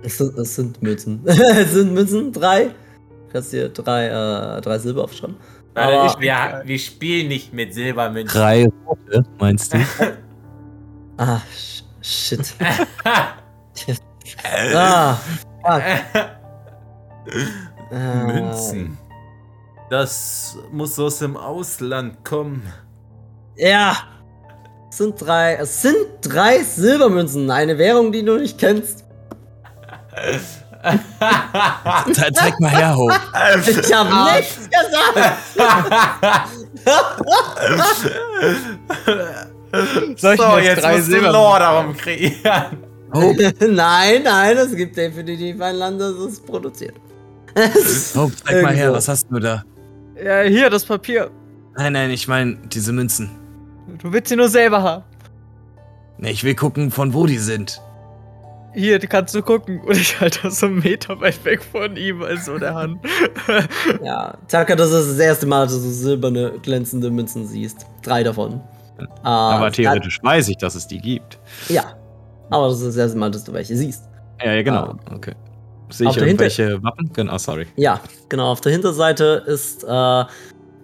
Speaker 1: Es sind, es sind Münzen. es sind Münzen, drei. Du kannst dir drei, äh, drei Silber aufschreiben. Aber-
Speaker 3: ich, wir, wir spielen nicht mit Silbermünzen.
Speaker 6: Drei rote, meinst du?
Speaker 1: Ah, sh- shit. ah, fuck.
Speaker 3: Münzen. Das muss aus dem Ausland kommen.
Speaker 1: Ja. Es sind drei. Es sind drei Silbermünzen. Eine Währung, die du nicht kennst.
Speaker 6: Ze- Zeig mal her, Hope.
Speaker 1: Ich hab nichts gesagt.
Speaker 5: Soll ich
Speaker 3: so, jetzt
Speaker 5: drei
Speaker 3: musst du Lore darum kreieren.
Speaker 6: Hope,
Speaker 1: nein, nein, es gibt definitiv ein Land, das es produziert.
Speaker 6: Hope, zeig mal her, was hast du da?
Speaker 5: Ja, hier, das Papier.
Speaker 6: Nein, nein, ich meine diese Münzen.
Speaker 5: Du willst sie nur selber haben.
Speaker 6: Ich will gucken, von wo die sind.
Speaker 5: Hier, die kannst du gucken. Und ich halte das so einen Meter weit weg von ihm, also der Hand.
Speaker 1: Ja, Taka, das ist das erste Mal, dass du silberne, glänzende Münzen siehst. Drei davon. Ah,
Speaker 6: Aber theoretisch weiß ich, dass es die gibt.
Speaker 1: Ja. Aber das ist das erste Mal, dass du welche siehst.
Speaker 6: Ja, ja, genau. Okay. Sehe ich irgendwelche Wappen? Genau, sorry.
Speaker 1: Ja, genau. Auf der Hinterseite ist, äh,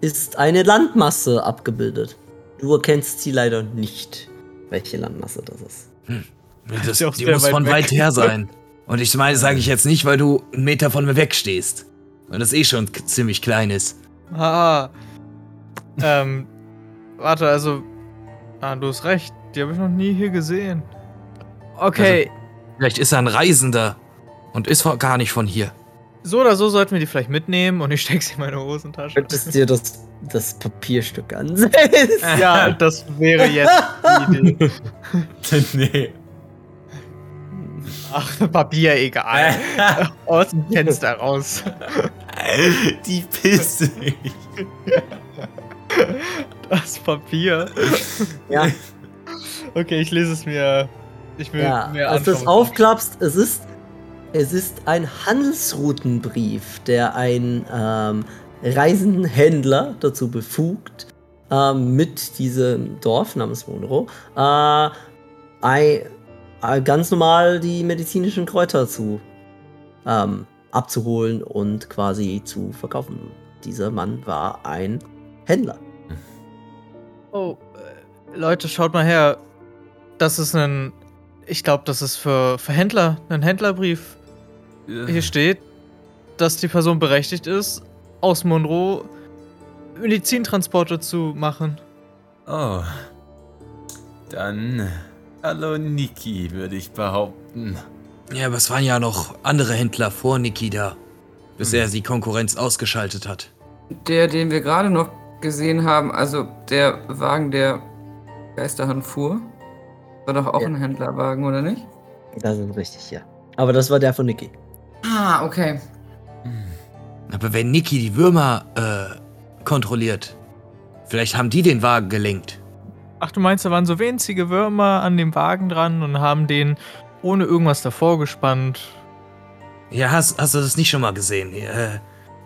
Speaker 1: ist eine Landmasse abgebildet. Du erkennst sie leider nicht, welche Landmasse das ist.
Speaker 6: Das,
Speaker 5: ist ja auch
Speaker 6: die muss
Speaker 5: weit
Speaker 6: von
Speaker 5: weg.
Speaker 6: weit her sein. Und ich meine, sage ich jetzt nicht, weil du einen Meter von mir wegstehst. Weil das eh schon ziemlich klein ist.
Speaker 5: Ah. ähm, warte, also. Ah, du hast recht. Die habe ich noch nie hier gesehen. Okay,
Speaker 6: Vielleicht ist er ein Reisender und ist gar nicht von hier.
Speaker 5: So oder so sollten wir die vielleicht mitnehmen und ich stecke sie in meine Hosentasche.
Speaker 1: Könntest dir das, das Papierstück ansehen?
Speaker 5: ja, das wäre jetzt die Idee.
Speaker 3: nee.
Speaker 5: Ach, Papier, egal. Aus dem Fenster raus.
Speaker 3: Die Pisse.
Speaker 5: Das Papier.
Speaker 1: ja,
Speaker 5: Okay, ich lese es mir. Ich will
Speaker 1: ja.
Speaker 5: mehr
Speaker 1: Als du es
Speaker 5: anschauen.
Speaker 1: aufklappst, es ist, es ist ein Handelsroutenbrief, der einen ähm, reisenden Händler dazu befugt, ähm, mit diesem Dorf namens Monroe äh, ei- äh, ganz normal die medizinischen Kräuter zu ähm, abzuholen und quasi zu verkaufen. Dieser Mann war ein Händler.
Speaker 5: Oh, äh, Leute, schaut mal her. Das ist ein. Ich glaube, das ist für, für Händler, ein Händlerbrief. Hier steht, dass die Person berechtigt ist, aus Monroe Medizintransporte zu machen.
Speaker 3: Oh. Dann. Hallo Niki, würde ich behaupten.
Speaker 6: Ja, aber es waren ja noch andere Händler vor Niki da. Bis er die Konkurrenz ausgeschaltet hat.
Speaker 2: Der, den wir gerade noch gesehen haben, also der Wagen, der Geisterhand fuhr, war doch auch
Speaker 1: Ja.
Speaker 2: ein Händlerwagen, oder nicht?
Speaker 1: Das ist richtig, ja. Aber das war der von Niki.
Speaker 2: Ah, okay.
Speaker 6: Aber wenn Niki die Würmer äh, kontrolliert, vielleicht haben die den Wagen gelenkt.
Speaker 5: Ach, du meinst, da waren so winzige Würmer an dem Wagen dran und haben den ohne irgendwas davor gespannt.
Speaker 6: Ja, hast, hast du das nicht schon mal gesehen? Äh,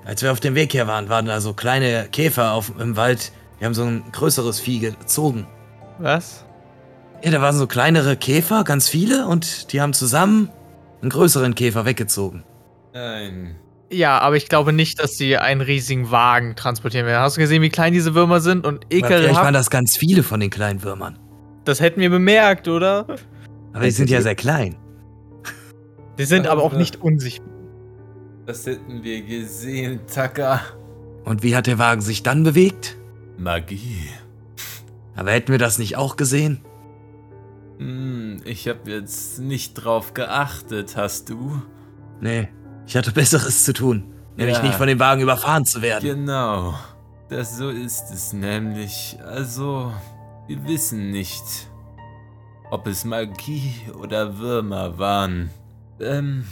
Speaker 6: als wir auf dem Weg hier waren, waren da so kleine Käfer auf, im Wald. Die haben so ein größeres Vieh gezogen.
Speaker 5: Was?
Speaker 6: Ja, da waren so kleinere Käfer, ganz viele, und die haben zusammen einen größeren Käfer weggezogen.
Speaker 3: Nein.
Speaker 5: Ja, aber ich glaube nicht, dass sie einen riesigen Wagen transportieren werden. Hast du gesehen, wie klein diese Würmer sind und
Speaker 6: Aber Vielleicht waren
Speaker 5: ekelhaft?
Speaker 6: das ganz viele von den kleinen Würmern.
Speaker 5: Das hätten wir bemerkt, oder?
Speaker 6: Aber die sind ja sehr klein.
Speaker 5: Die sind aber auch nicht unsichtbar.
Speaker 3: Das hätten wir gesehen, Taka.
Speaker 6: Und wie hat der Wagen sich dann bewegt?
Speaker 3: Magie.
Speaker 6: Aber hätten wir das nicht auch gesehen?
Speaker 3: Hm, ich habe jetzt nicht drauf geachtet, hast du?
Speaker 6: Nee, ich hatte Besseres zu tun. Nämlich
Speaker 3: Ja.
Speaker 6: nicht von dem Wagen überfahren zu werden.
Speaker 3: Genau. Das so ist es nämlich. Also, wir wissen nicht, ob es Magie oder Würmer waren. Ähm,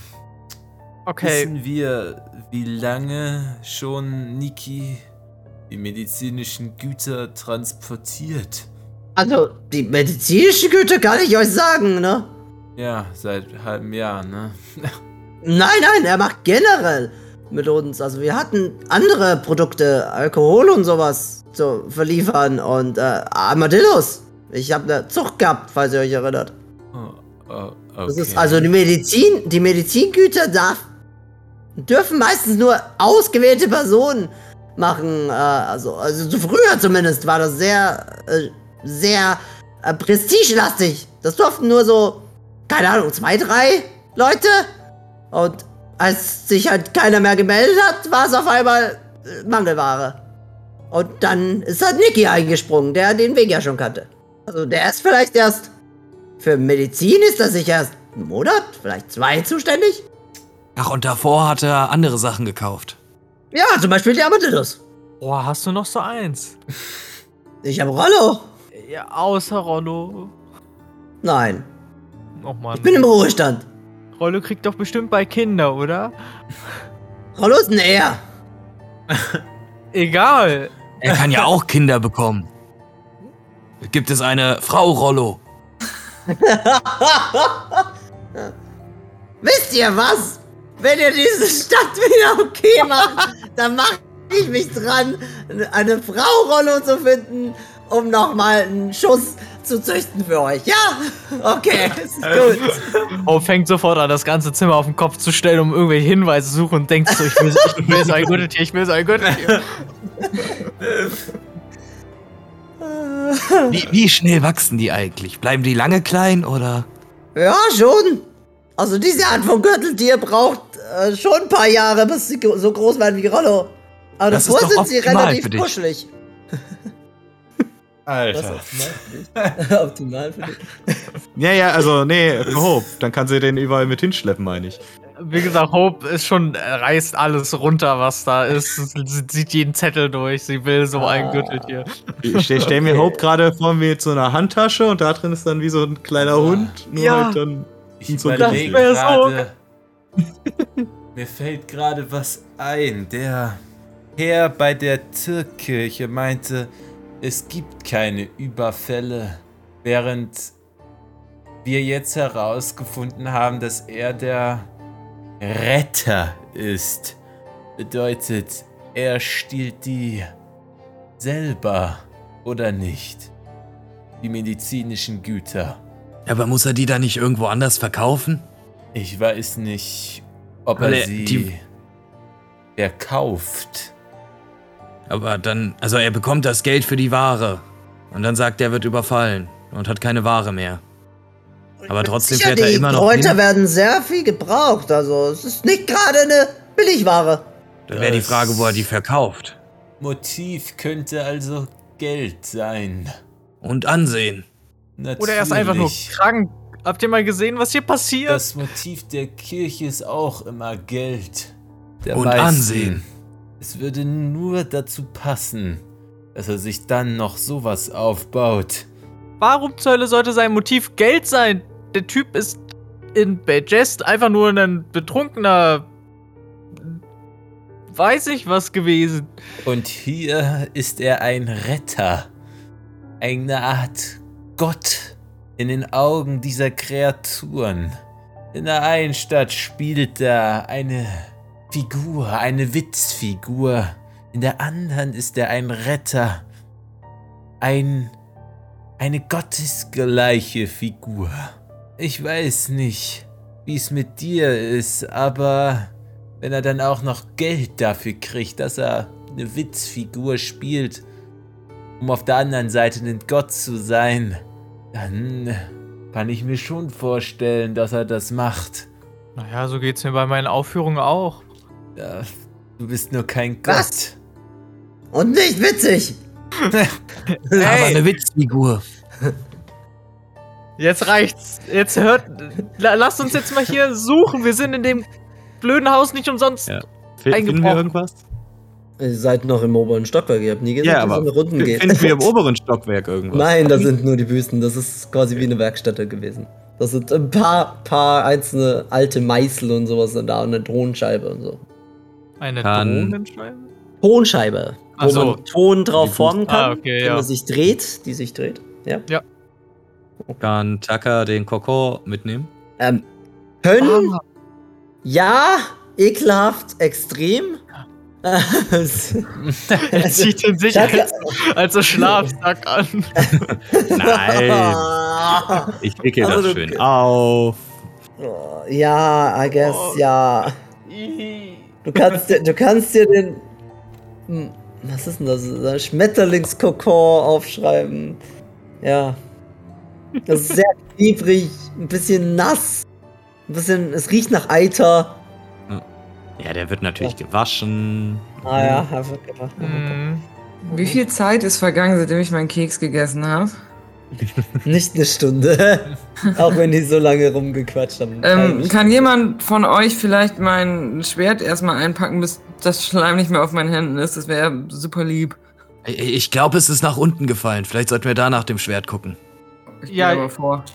Speaker 5: Okay,
Speaker 3: wissen wir, wie lange schon Niki die medizinischen Güter transportiert?
Speaker 1: Also, die medizinische Güte kann ich euch sagen, ne?
Speaker 3: Ja, seit halbem Jahr, ne?
Speaker 1: Nein, nein, er macht generell mit uns. Also wir hatten andere Produkte, Alkohol und sowas zu verliefern und äh, Armadillos. Ich habe eine Zucht gehabt, falls ihr euch erinnert.
Speaker 3: Oh, oh, okay.
Speaker 1: Das ist also die Medizin, die Medizingüter darf, dürfen meistens nur ausgewählte Personen machen. Äh, also, also zu früher zumindest war das sehr, äh, sehr äh, prestigelastig. Das durften nur so, keine Ahnung, zwei, drei Leute. Und als sich halt keiner mehr gemeldet hat, war es auf einmal äh, Mangelware. Und dann ist halt Niki eingesprungen, der den Weg ja schon kannte. Also der ist vielleicht erst für Medizin ist er sicher erst einen Monat, vielleicht zwei zuständig.
Speaker 6: Ach, und davor hat er andere Sachen gekauft.
Speaker 1: Ja, zum Beispiel die Armadillos.
Speaker 5: Boah, hast du noch so eins?
Speaker 1: Ich habe Rollo.
Speaker 5: Ja, außer Rollo.
Speaker 1: Nein,
Speaker 5: Oh Mann.
Speaker 1: ich bin im Ruhestand.
Speaker 5: Rollo kriegt doch bestimmt bei Kinder, oder?
Speaker 1: Rollo ist ein Er.
Speaker 5: Egal.
Speaker 6: Er kann ja auch Kinder bekommen. Gibt es eine Frau Rollo?
Speaker 1: Wisst ihr was? Wenn ihr diese Stadt wieder okay macht, dann mache ich mich dran, eine Frau Rollo zu finden, um nochmal einen Schuss zu züchten für euch. Ja? Okay, ist gut.
Speaker 5: Hope fängt sofort an, das ganze Zimmer auf den Kopf zu stellen, um irgendwelche Hinweise zu suchen und denkt so, ich will, ich will so ein Gürteltier, ich will so ein Gürteltier.
Speaker 6: Wie, wie schnell wachsen die eigentlich? Bleiben die lange klein oder?
Speaker 1: Ja, schon. Also diese Art von Gürteltier braucht äh, schon ein paar Jahre, bis sie so groß werden wie Rollo. Aber
Speaker 6: Das
Speaker 1: davor
Speaker 6: ist doch
Speaker 1: sind sie relativ kuschelig.
Speaker 3: Alter.
Speaker 1: optimal für dich.
Speaker 4: Ja, ja, also, nee, Hope. Dann kann sie den überall mit hinschleppen, meine ich.
Speaker 5: Wie gesagt, Hope ist schon, äh, reißt alles runter, was da ist. Sie sieht jeden Zettel durch. Sie will so ein Gürteltier.
Speaker 4: Ich stell, stell mir Hope gerade vor mir mit so einer Handtasche und da drin ist dann wie so ein kleiner Hund. Nur
Speaker 5: Ja.
Speaker 4: halt dann.
Speaker 3: Ich
Speaker 4: So
Speaker 3: überlege
Speaker 5: Das wär so-
Speaker 3: gerade. Mir fällt gerade was ein. Der Herr bei der Türkirche meinte, es gibt keine Überfälle, während wir jetzt herausgefunden haben, dass er der Retter ist. Bedeutet, er stiehlt die selber, oder nicht? Die medizinischen Güter.
Speaker 6: Aber muss er die dann nicht irgendwo anders verkaufen?
Speaker 3: Ich weiß nicht, ob
Speaker 6: Weil
Speaker 3: er
Speaker 6: er-
Speaker 3: sie
Speaker 6: die-
Speaker 3: verkauft.
Speaker 6: Aber dann, also er bekommt das Geld für die Ware. Und dann sagt er, er wird überfallen und hat keine Ware mehr. Aber trotzdem
Speaker 1: Sicher,
Speaker 6: fährt er
Speaker 1: die
Speaker 6: immer noch
Speaker 1: Kräuter
Speaker 6: hin.
Speaker 1: werden sehr viel gebraucht. Also es ist nicht gerade eine Billigware.
Speaker 6: Dann wäre die Frage, wo er die verkauft.
Speaker 3: Motiv könnte also Geld sein.
Speaker 6: Und Ansehen.
Speaker 3: Natürlich.
Speaker 5: Oder er ist einfach nur krank. Habt ihr mal gesehen, was hier passiert?
Speaker 3: Das Motiv der Kirche ist auch immer Geld. Der
Speaker 6: Und
Speaker 3: meisten.
Speaker 6: Ansehen.
Speaker 3: Es würde nur dazu passen, dass er sich dann noch sowas aufbaut.
Speaker 5: Warum zur Hölle sollte sein Motiv Geld sein? Der Typ ist in Bejest einfach nur ein betrunkener. Weiß ich was gewesen.
Speaker 3: Und hier ist er ein Retter. Eine Art Gott in den Augen dieser Kreaturen. In der einen Stadt spielt er eine Figur, eine Witzfigur. In der anderen ist er ein Retter. Ein. eine gottesgleiche Figur. Ich weiß nicht, wie es mit dir ist, aber Wenn er dann auch noch Geld dafür kriegt, dass er eine Witzfigur spielt, um auf der anderen Seite ein Gott zu sein, dann kann ich mir schon vorstellen, dass er das macht.
Speaker 5: Naja, so geht's mir bei meinen Aufführungen auch.
Speaker 3: Ja, du bist nur kein Gott.
Speaker 1: Was? Und nicht witzig!
Speaker 6: Aber eine Witzfigur.
Speaker 5: Jetzt reicht's. Jetzt hört. La, lasst uns jetzt mal hier suchen. Wir sind in dem blöden Haus nicht umsonst.
Speaker 6: Ja. Finden wir
Speaker 5: Eingebrochen.
Speaker 6: irgendwas?
Speaker 1: Ihr seid noch im oberen Stockwerk, ihr habt nie gesehen,
Speaker 6: Ja,
Speaker 1: wie so
Speaker 6: aber
Speaker 1: eine Runden geht.
Speaker 6: finden wir im oberen Stockwerk irgendwas?
Speaker 1: Nein, das sind nur die Büsten. Das ist quasi wie eine Werkstätte gewesen. Das sind ein paar, paar einzelne alte Meißel und sowas da und eine Tonscheibe und so.
Speaker 5: Eine
Speaker 6: Kann-?
Speaker 1: Tonscheibe,
Speaker 5: Ach
Speaker 1: wo
Speaker 5: so.
Speaker 1: man Ton drauf formen
Speaker 5: Boost- Ah,
Speaker 1: kann,
Speaker 5: okay,
Speaker 1: wenn
Speaker 5: ja.
Speaker 1: man sich dreht, die sich dreht. Ja.
Speaker 6: Kann Taka den Kokon mitnehmen?
Speaker 1: Ähm, können,
Speaker 5: Ah,
Speaker 1: ja, ekelhaft, extrem.
Speaker 5: er zieht den sich als, als so Schlafsack an.
Speaker 6: Nein. Ich wickel
Speaker 1: Also
Speaker 6: das
Speaker 1: du-
Speaker 6: schön auf.
Speaker 1: ja, I guess,
Speaker 5: Oh.
Speaker 1: ja. Du kannst dir, du kannst dir den. Hm, Was ist denn das? Ein Schmetterlingskokon aufschreiben. Ja. Das ist sehr klebrig, ein bisschen nass. Ein bisschen. Es riecht nach Eiter.
Speaker 6: Ja, der wird natürlich gewaschen.
Speaker 1: Ah ja, einfach gemacht.
Speaker 5: Hm.
Speaker 2: Wie viel Zeit ist vergangen, seitdem ich meinen Keks gegessen habe?
Speaker 1: Nicht eine Stunde. Auch wenn die so lange rumgequatscht haben.
Speaker 2: Ähm, kann jemand von euch vielleicht mein Schwert erstmal einpacken, bis das Schleim nicht mehr auf meinen Händen ist? Das wäre super lieb.
Speaker 6: Ich- glaube, es ist nach unten gefallen. Vielleicht sollten wir da nach dem Schwert gucken.
Speaker 2: Ich
Speaker 5: Ja,
Speaker 2: gehe aber vor.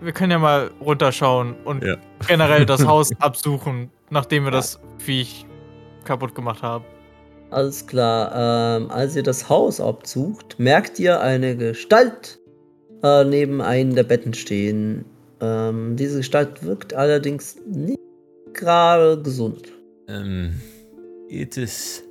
Speaker 5: Wir können ja mal runterschauen und
Speaker 6: Ja.
Speaker 5: generell das Haus absuchen, nachdem wir das Viech kaputt gemacht haben.
Speaker 1: Alles klar. Ähm, als ihr das Haus absucht, merkt ihr eine Gestalt äh, neben einem der Betten stehen. Ähm, diese Gestalt wirkt allerdings nicht gerade gesund.
Speaker 3: Ähm, geht es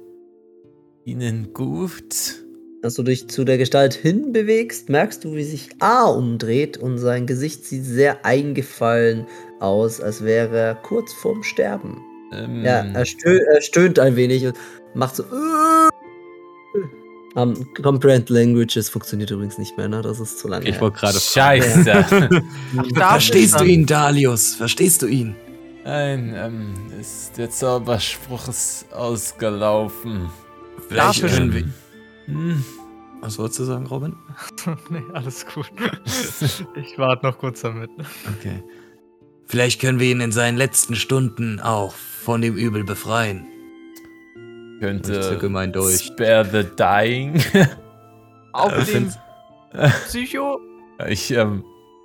Speaker 3: Ihnen gut?
Speaker 1: Als du dich zu der Gestalt hinbewegst, merkst du, wie sich A umdreht und sein Gesicht sieht sehr eingefallen aus, als wäre er kurz vorm Sterben.
Speaker 3: Ähm,
Speaker 1: Ja, er, stö er stöhnt ein wenig und macht so. Um, Comprehend Languages funktioniert übrigens nicht mehr, ne? Das ist zu lange.
Speaker 6: Ich wollte gerade
Speaker 3: Scheiße.
Speaker 5: Da
Speaker 6: Verstehst du ihn, Dalius? Verstehst du ihn?
Speaker 3: Nein, ähm, ist der Zauberspruch ist ausgelaufen.
Speaker 6: Vielleicht
Speaker 5: Dafür
Speaker 6: können wir.
Speaker 3: Hm,
Speaker 6: Was wolltest du sagen, Robin?
Speaker 5: nee, alles gut. ich warte noch kurz damit.
Speaker 6: Okay. Vielleicht können wir ihn in seinen letzten Stunden auch von dem Übel befreien. Ich
Speaker 3: könnte. Spare the Dying.
Speaker 5: Auf
Speaker 6: Äh,
Speaker 5: den Psycho?
Speaker 3: ich, ähm,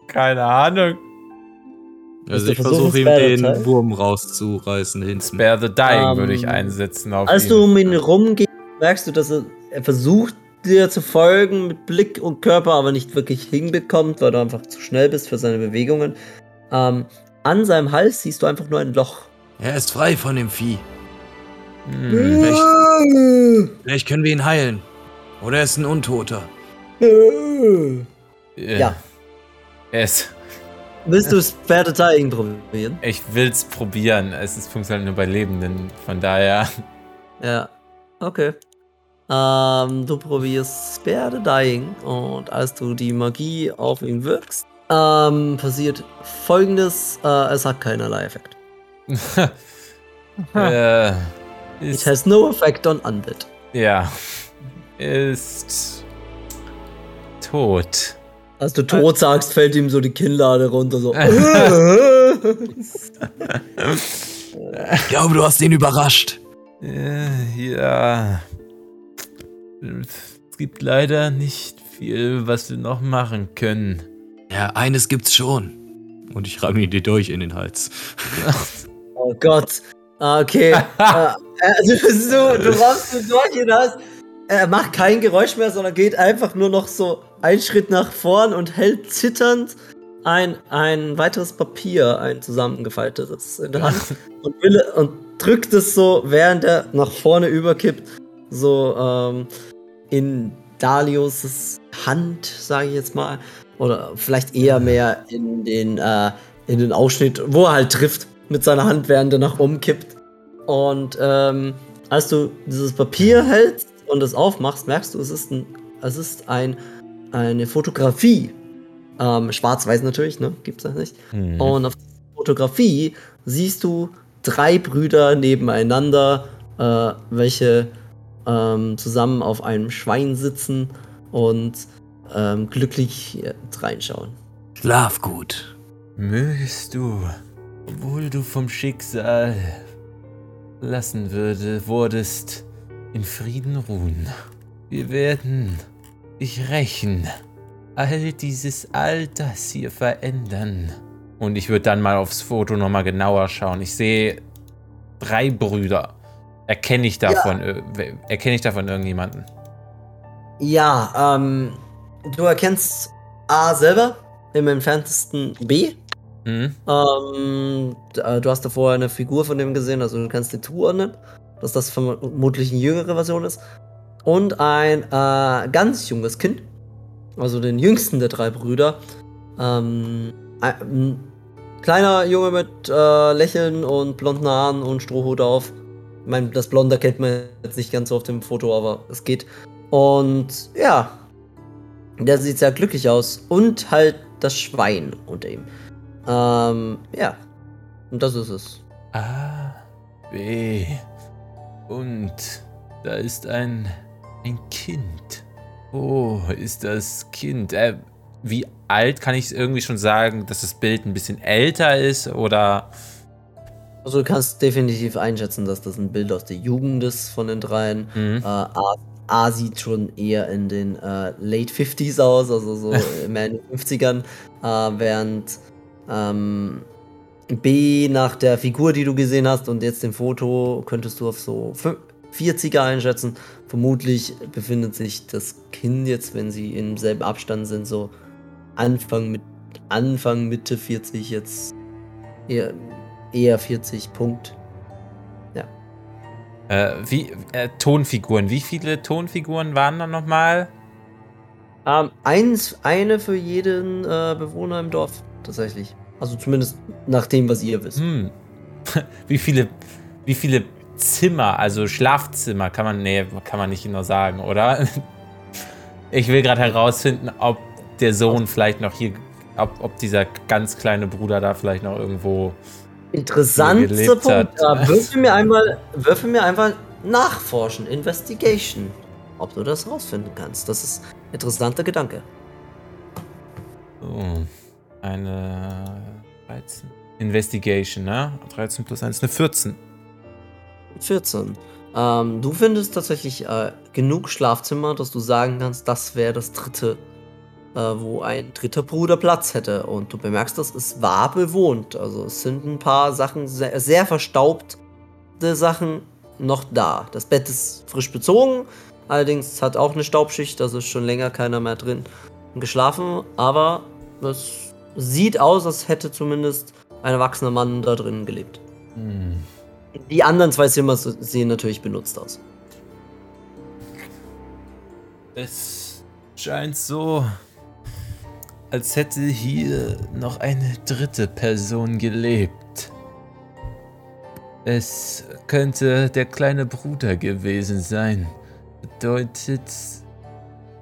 Speaker 3: keine Ahnung.
Speaker 6: Also ich versuche ihm den
Speaker 1: Teil?
Speaker 6: Wurm rauszureißen hinten.
Speaker 3: Spare the Dying
Speaker 1: Ähm,
Speaker 3: würde ich einsetzen auf
Speaker 1: Als
Speaker 3: ihn.
Speaker 1: du um ihn rumgehst, merkst du, dass er, er versucht, dir zu folgen mit Blick und Körper, aber nicht wirklich hinbekommt, weil du einfach zu schnell bist für seine Bewegungen. Ähm, an seinem Hals siehst du einfach nur ein Loch.
Speaker 6: Er ist frei von dem Vieh.
Speaker 3: Hm,
Speaker 6: Vielleicht, vielleicht können wir ihn heilen. Oder er ist ein Untoter.
Speaker 3: äh,
Speaker 1: Ja.
Speaker 3: Es,
Speaker 1: Willst du Spare the Dying probieren?
Speaker 3: ich will's probieren. Es ist funktioniert nur bei Lebenden. Von daher.
Speaker 1: Ja. Okay. Ähm, du probierst Spare the Dying und als du die Magie auf ihn wirkst, ähm, passiert folgendes: äh, Es hat keinerlei Effekt.
Speaker 3: äh,
Speaker 1: It has no effect on Undead.
Speaker 3: ja. Ist tot.
Speaker 1: Als du tot sagst, fällt ihm so die Kinnlade runter, so.
Speaker 6: Ich glaube, du hast ihn überrascht.
Speaker 3: Äh, ja. Es gibt leider nicht viel, was wir noch machen können.
Speaker 6: Ja, eines gibt's schon. Und ich ramme ihn dir durch in den Hals.
Speaker 1: oh Gott. Ah, Okay. äh, also, so, du rammst ihn durch hast. Er macht kein Geräusch mehr, sondern geht einfach nur noch so einen Schritt nach vorn und hält zitternd ein, ein weiteres Papier, ein zusammengefaltetes in der Hand und, will, und drückt es so, während er nach vorne überkippt, so ähm, in Dalios Hand, sage ich jetzt mal. Oder vielleicht eher mehr in den, äh, in den Ausschnitt, wo er halt trifft mit seiner Hand, während er nach oben kippt. Und ähm, als du dieses Papier hältst und es aufmachst, merkst du, es ist, ein, es ist ein, eine Fotografie. Ähm, Schwarz-Weiß natürlich, ne? Gibt's das nicht.
Speaker 3: Hm.
Speaker 1: Und auf der Fotografie siehst du drei Brüder nebeneinander, äh, welche ähm, zusammen auf einem Schwein sitzen und ähm, glücklich äh, reinschauen.
Speaker 7: Schlaf gut.
Speaker 3: Mögest du, obwohl du vom Schicksal lassen würde, wurdest, in Frieden ruhen. Wir werden dich rächen. All dieses, all das hier verändern. Und ich würde dann mal aufs Foto nochmal genauer schauen. Ich sehe drei Brüder. Erkenne ich davon, äh, wer- erkenne ich davon irgendjemanden?
Speaker 1: Ja, ähm, du erkennst A selber, im entferntesten B.
Speaker 3: Hm?
Speaker 1: Ähm, äh, du hast davor eine Figur von dem gesehen, also du kannst den zuordnen, dass das vermutlich eine jüngere Version ist. Und ein äh, ganz junges Kind, also den jüngsten der drei Brüder. Ähm, ein, ein kleiner Junge mit äh, Lächeln und blonden Haaren und Strohhut auf. Ich meine, das Blonde kennt man jetzt nicht ganz so auf dem Foto, aber es geht. Und ja, der sieht sehr glücklich aus. Und halt das Schwein unter ihm. Ähm, ja. Und das ist es.
Speaker 3: A, B. Und da ist ein, ein Kind. Wo ist das Kind? Äh, wie alt kann ich es irgendwie schon sagen, dass das Bild ein bisschen älter ist oder.
Speaker 1: Also du kannst definitiv einschätzen, dass das ein Bild aus der Jugend ist von den dreien.
Speaker 3: Hm?
Speaker 1: Äh, A, A sieht schon eher in den äh, Late 50s aus, also so in den 50ern, äh, während ähm, B nach der Figur, die du gesehen hast und jetzt dem Foto, könntest du auf so fün- 40er einschätzen. Vermutlich befindet sich das Kind jetzt, wenn sie im selben Abstand sind, so Anfang mit Anfang Mitte 40 jetzt eher, eher 40 Punkt.
Speaker 3: Äh, wie, äh, Tonfiguren. Wie viele Tonfiguren waren da nochmal?
Speaker 1: Ähm, eins, eine für jeden äh, Bewohner im Dorf, tatsächlich. Also zumindest nach dem, was ihr wisst.
Speaker 3: Hm. wie viele, wie viele Zimmer, also Schlafzimmer, kann man, nee, kann man nicht genau sagen, oder? Ich will gerade herausfinden, ob der Sohn vielleicht noch hier, ob, ob dieser ganz kleine Bruder da vielleicht noch irgendwo.
Speaker 1: Interessanter
Speaker 3: gelebt
Speaker 1: Punkt. Äh, würfel mir einmal, würfel mir einfach nachforschen, Investigation. Ob du das rausfinden kannst. Das ist ein interessanter Gedanke.
Speaker 3: Oh, eine 13. Investigation, ne? 13 plus 1, eine 14.
Speaker 1: 14. Ähm, du findest tatsächlich äh, genug Schlafzimmer, dass du sagen kannst, das wäre das dritte, äh, wo ein dritter Bruder Platz hätte. Und du bemerkst, dass es war bewohnt. Also es sind ein paar Sachen, sehr, sehr verstaubte Sachen noch da. Das Bett ist frisch bezogen, allerdings hat auch eine Staubschicht, also ist schon länger keiner mehr drin geschlafen. Aber es sieht aus, als hätte zumindest ein erwachsener Mann da drin gelebt.
Speaker 3: Hm.
Speaker 1: Die anderen zwei Zimmer sehen natürlich benutzt aus.
Speaker 3: Es scheint so, als hätte hier noch eine dritte Person gelebt. Es könnte der kleine Bruder gewesen sein. Bedeutet,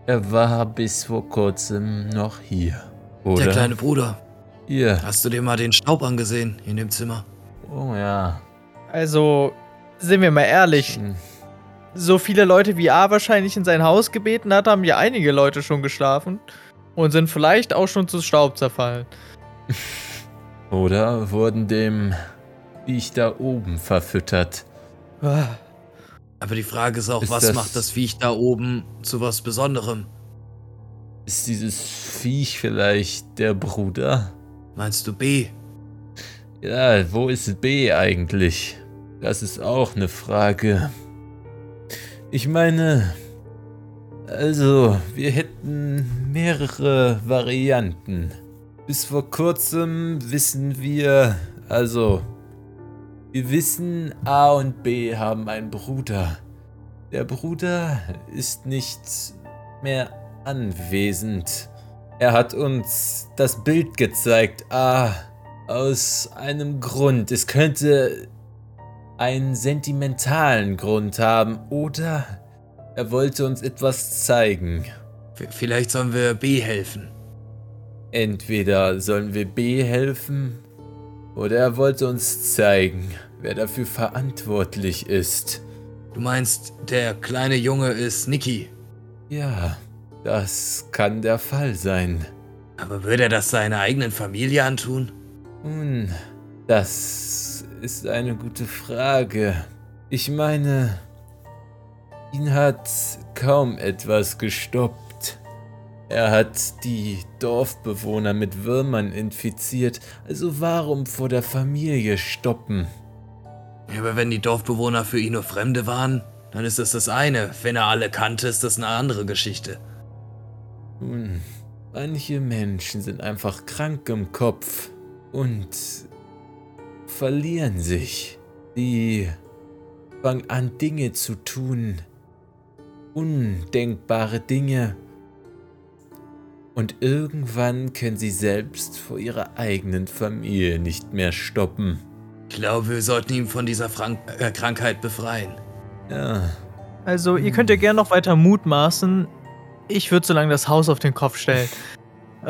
Speaker 3: er war bis vor kurzem noch hier. Oder?
Speaker 7: Der kleine Bruder.
Speaker 3: Hier.
Speaker 7: Hast du dir mal den Staub angesehen in dem Zimmer?
Speaker 3: Oh ja.
Speaker 5: Also, sind wir mal ehrlich,
Speaker 3: Hm.
Speaker 5: so viele Leute wie A wahrscheinlich in sein Haus gebeten hat, haben ja einige Leute schon geschlafen und sind vielleicht auch schon zu Staub zerfallen.
Speaker 3: Oder wurden dem Viech da oben verfüttert.
Speaker 5: Ah,
Speaker 7: Aber die Frage ist auch,
Speaker 3: Ist
Speaker 7: was
Speaker 3: das-
Speaker 7: macht das Viech da oben zu was Besonderem?
Speaker 3: Ist dieses Viech vielleicht der Bruder?
Speaker 7: Meinst du B?
Speaker 3: Ja, wo ist B eigentlich? Das ist auch eine Frage. Ich meine, also, wir hätten mehrere Varianten. Bis vor kurzem wissen wir, also, wir wissen, A und B haben einen Bruder. Der Bruder ist nicht mehr anwesend. Er hat uns das Bild gezeigt. Ah, aus einem Grund. Es könnte einen sentimentalen Grund haben oder er wollte uns etwas zeigen.
Speaker 7: Vielleicht sollen wir B helfen.
Speaker 3: Entweder sollen wir B helfen oder er wollte uns zeigen, wer dafür verantwortlich ist.
Speaker 7: Du meinst, der kleine Junge ist Niki.
Speaker 3: Ja, das kann der Fall sein.
Speaker 7: Aber würde er das seiner eigenen Familie antun?
Speaker 3: Nun, das ist eine gute Frage. Ich meine, ihn hat kaum etwas gestoppt. Er hat die Dorfbewohner mit Würmern infiziert, also warum vor der Familie stoppen?
Speaker 7: Ja, aber wenn die Dorfbewohner für ihn nur Fremde waren, dann ist das das eine. Wenn er alle kannte, ist das eine andere Geschichte.
Speaker 3: Nun, manche Menschen sind einfach krank im Kopf und verlieren sich. Die fangen an, Dinge zu tun, undenkbare Dinge. Und irgendwann können sie selbst vor ihrer eigenen Familie nicht mehr stoppen.
Speaker 7: Ich glaube, wir sollten ihn von dieser Frank äh, Krankheit befreien.
Speaker 3: Ja,
Speaker 5: Also, ihr könnt ja gerne noch weiter mutmaßen. Ich würde so lange das Haus auf den Kopf stellen.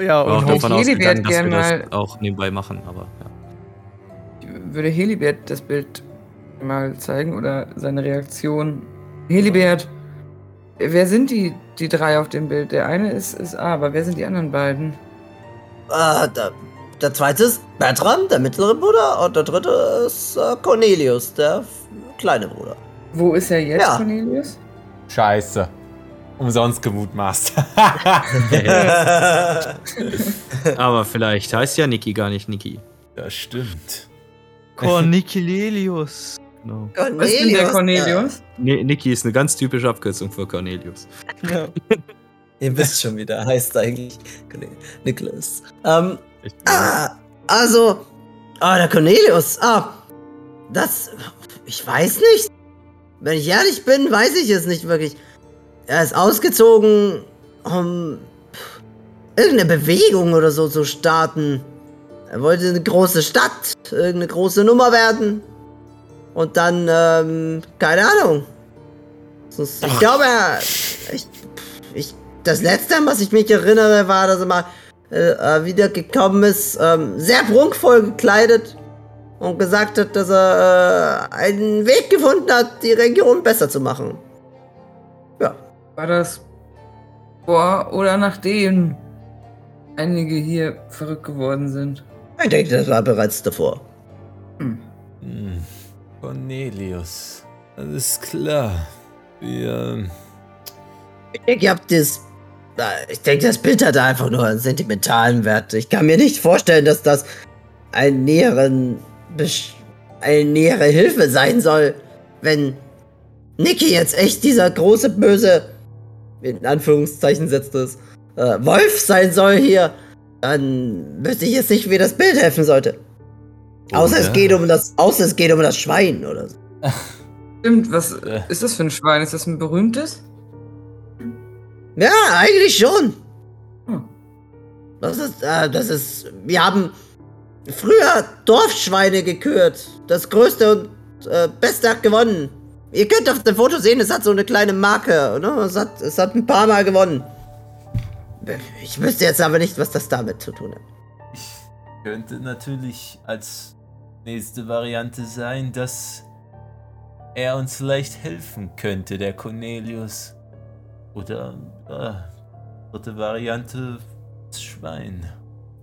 Speaker 5: ja,
Speaker 6: war auch
Speaker 5: und
Speaker 6: davon
Speaker 2: Helibert
Speaker 6: ausgegangen, dass wir das
Speaker 2: mal-
Speaker 6: auch nebenbei machen, aber ja.
Speaker 2: Ich würde Helibert das Bild mal zeigen oder seine Reaktion. Helibert, wer sind die, die drei auf dem Bild? Der eine ist, ist A, aber wer sind die anderen beiden?
Speaker 1: Äh, der, der zweite ist Bertram, der mittlere Bruder, und der dritte ist äh, Cornelius, der kleine Bruder.
Speaker 2: Wo ist er jetzt,
Speaker 1: Ja.
Speaker 2: Cornelius?
Speaker 3: Scheiße. Umsonst gemutmaßt.
Speaker 6: Aber vielleicht heißt ja Niki gar nicht Niki.
Speaker 3: das stimmt.
Speaker 5: Cornicilius.
Speaker 6: Genau.
Speaker 2: Was ist denn der Cornelius?
Speaker 6: Nee, Niki ist eine ganz typische Abkürzung für Cornelius.
Speaker 1: Ja. Ihr wisst schon, wie der heißt eigentlich. Nicholas. Ähm, ah, also. Ah, der Cornelius. Ah, das. Ich weiß nicht. Wenn ich ehrlich bin, weiß ich es nicht wirklich. Er ist ausgezogen, um irgendeine Bewegung oder so zu starten. Er wollte eine große Stadt, irgendeine große Nummer werden. Und dann, ähm, keine Ahnung. Sonst- Ich glaube, er. Ich, ich, das letzte, was ich mich erinnere, war, dass er mal äh, äh, wiedergekommen ist, ähm, sehr prunkvoll gekleidet und gesagt hat, dass er äh, einen Weg gefunden hat, die Region besser zu machen. Ja.
Speaker 2: War das vor oder nachdem einige hier verrückt geworden sind?
Speaker 1: Ich denke, das war bereits davor.
Speaker 2: Hm.
Speaker 3: Hm. Cornelius. Alles klar. Wir.
Speaker 1: Ich denke, ihr habt das. Ich denke, das Bild hat einfach nur einen sentimentalen Wert. Ich kann mir nicht vorstellen, dass das einen näheren, eine nähere Hilfe sein soll, wenn Niki jetzt echt dieser große böse, in Anführungszeichen setzt es, äh, Wolf sein soll hier. Dann wüsste ich jetzt nicht, wie das Bild helfen sollte. Außer es
Speaker 3: Oder-
Speaker 1: geht um das, außer es geht um das Schwein oder so.
Speaker 2: Stimmt, was
Speaker 3: Äh.
Speaker 2: ist das für ein Schwein? Ist das ein berühmtes?
Speaker 1: Ja, eigentlich schon.
Speaker 2: Hm.
Speaker 1: Das ist, äh, das ist, wir haben früher Dorfschweine gekürt. Das größte und äh, beste hat gewonnen. Ihr könnt auf dem Foto sehen, es hat so eine kleine Marke, ne? Es hat, es hat ein paar Mal gewonnen. Ich wüsste jetzt aber nicht, was das damit zu tun hat.
Speaker 3: Könnte natürlich als nächste Variante sein, dass er uns vielleicht helfen könnte, der Cornelius. Oder äh, dritte Variante, das Schwein.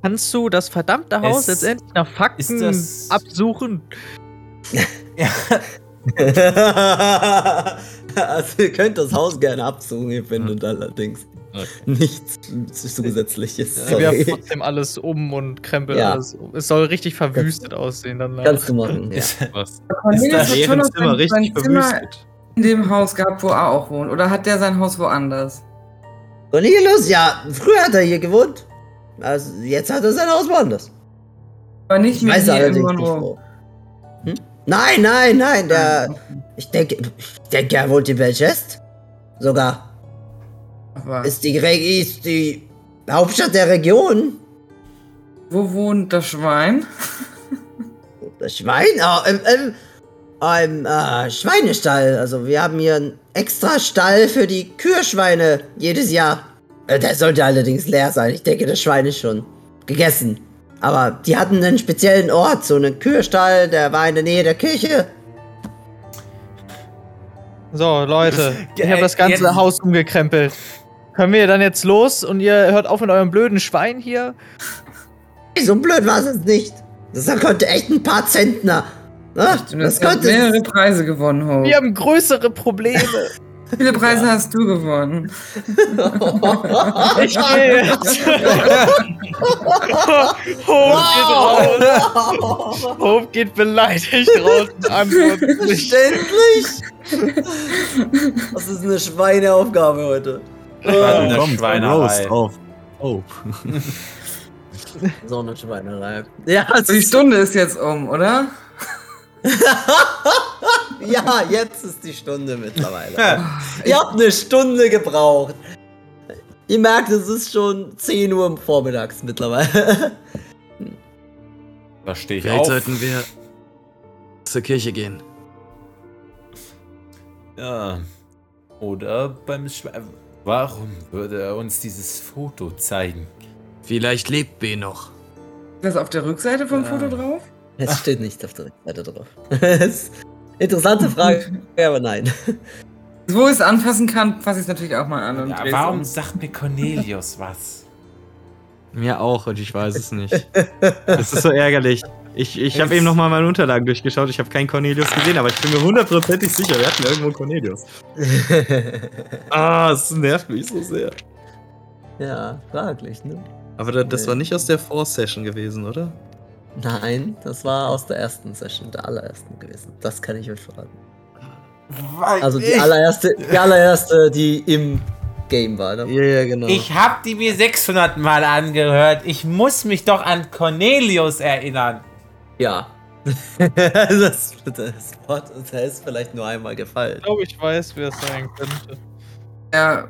Speaker 5: Kannst du das verdammte Haus
Speaker 3: Es-
Speaker 5: jetzt endlich nach Fakten
Speaker 3: ist das-
Speaker 5: absuchen?
Speaker 3: Ja,
Speaker 1: also ihr könnt das Haus gerne absuchen, ihr findet allerdings
Speaker 6: Okay.
Speaker 1: nichts Zusätzliches.
Speaker 5: Wir werfen trotzdem alles um und krempeln
Speaker 1: Ja.
Speaker 5: alles um. Es soll richtig verwüstet aussehen danach.
Speaker 1: Kannst du machen, ja.
Speaker 3: ist,
Speaker 6: Was?
Speaker 2: Schon noch
Speaker 6: Zimmer
Speaker 2: sein,
Speaker 6: richtig
Speaker 2: sein Zimmer
Speaker 6: verwüstet.
Speaker 2: in dem Haus gehabt, wo er auch wohnt. Oder hat der sein Haus woanders?
Speaker 1: Cornelius, ja, früher hat er hier gewohnt. Also jetzt hat er sein Haus woanders.
Speaker 2: Aber nicht
Speaker 1: Ich
Speaker 2: mehr
Speaker 1: weiß allerdings nicht wo. Hm? Nein, nein, nein, der. Ich denke, ich denke, er wohnt in Belchest. Sogar.
Speaker 2: Aber
Speaker 1: Ist die, Re ist die Hauptstadt der Region.
Speaker 2: wo wohnt das Schwein?
Speaker 1: Das Schwein? Oh, im, im, im äh, Schweinestall. Also wir haben hier einen extra Stall für die Kühlschweine jedes Jahr. Äh, Der sollte allerdings leer sein. Ich denke, das Schwein ist schon gegessen. Aber die hatten einen speziellen Ort, so einen Kühlstall, der war in der Nähe der Kirche.
Speaker 5: So, Leute, ich habe das ganze
Speaker 3: Jetzt-
Speaker 5: Haus umgekrempelt. Können wir dann jetzt los und ihr hört auf mit eurem blöden Schwein hier?
Speaker 1: So blöd war es jetzt nicht. Das konnte echt ein paar Zentner. Ne?
Speaker 2: Du
Speaker 1: Das
Speaker 2: hast
Speaker 1: konnte.
Speaker 2: mehrere Preise gewonnen, Ho.
Speaker 5: Wir haben größere Probleme.
Speaker 2: Wie viele Preise hast du gewonnen?
Speaker 5: Ich gehe jetzt. Hope geht raus. Hope geht beleidigt raus und antwortet nicht.
Speaker 1: Verständlich? Das ist eine Schweineaufgabe heute.
Speaker 3: Eine
Speaker 6: Kommt,
Speaker 3: Schweinerei.
Speaker 6: Roast auf. Oh.
Speaker 1: So eine Schweinerei. Ja, es
Speaker 2: Die Stunde ist jetzt um, oder?
Speaker 1: ja, jetzt ist die Stunde mittlerweile. Ihr habt eine Stunde gebraucht. Ihr merkt, es ist schon 10 Uhr vormittags mittlerweile.
Speaker 3: Da stehe ich
Speaker 7: Vielleicht
Speaker 3: auf.
Speaker 7: sollten wir zur Kirche gehen.
Speaker 3: Ja. Oder beim Schwein. Warum würde er uns dieses Foto zeigen?
Speaker 7: Vielleicht lebt B noch.
Speaker 2: Ist das auf der Rückseite vom Foto drauf?
Speaker 1: Es steht nicht auf der Rückseite drauf. Es- Interessante Frage, aber nein.
Speaker 2: Wo ich es anfassen kann, fasse ich es natürlich auch mal an. Und
Speaker 3: Ja, warum
Speaker 2: um.
Speaker 3: sagt mir Cornelius was?
Speaker 6: Mir auch und ich weiß es nicht. Das ist so ärgerlich. Ich, ich habe eben nochmal meine Unterlagen durchgeschaut. Ich habe keinen Cornelius gesehen, aber ich bin mir hundertprozentig sicher, wir hatten irgendwo einen Cornelius. Ah, es nervt mich so sehr.
Speaker 1: ja, fraglich, ne?
Speaker 6: Aber da, das war nicht aus der Four-Session gewesen, oder?
Speaker 1: Nein, das war aus der ersten Session, der allerersten gewesen. Das kann ich euch verraten. Also die allererste, die allererste, die im Game war, ne?
Speaker 6: Ja, ja, genau.
Speaker 3: ich hab die mir 600 Mal angehört. Ich muss mich doch an Cornelius erinnern.
Speaker 1: Ja. das, das Wort das ist vielleicht nur einmal gefallen.
Speaker 5: Ich glaube, ich weiß, wer es sein könnte.
Speaker 2: Ja,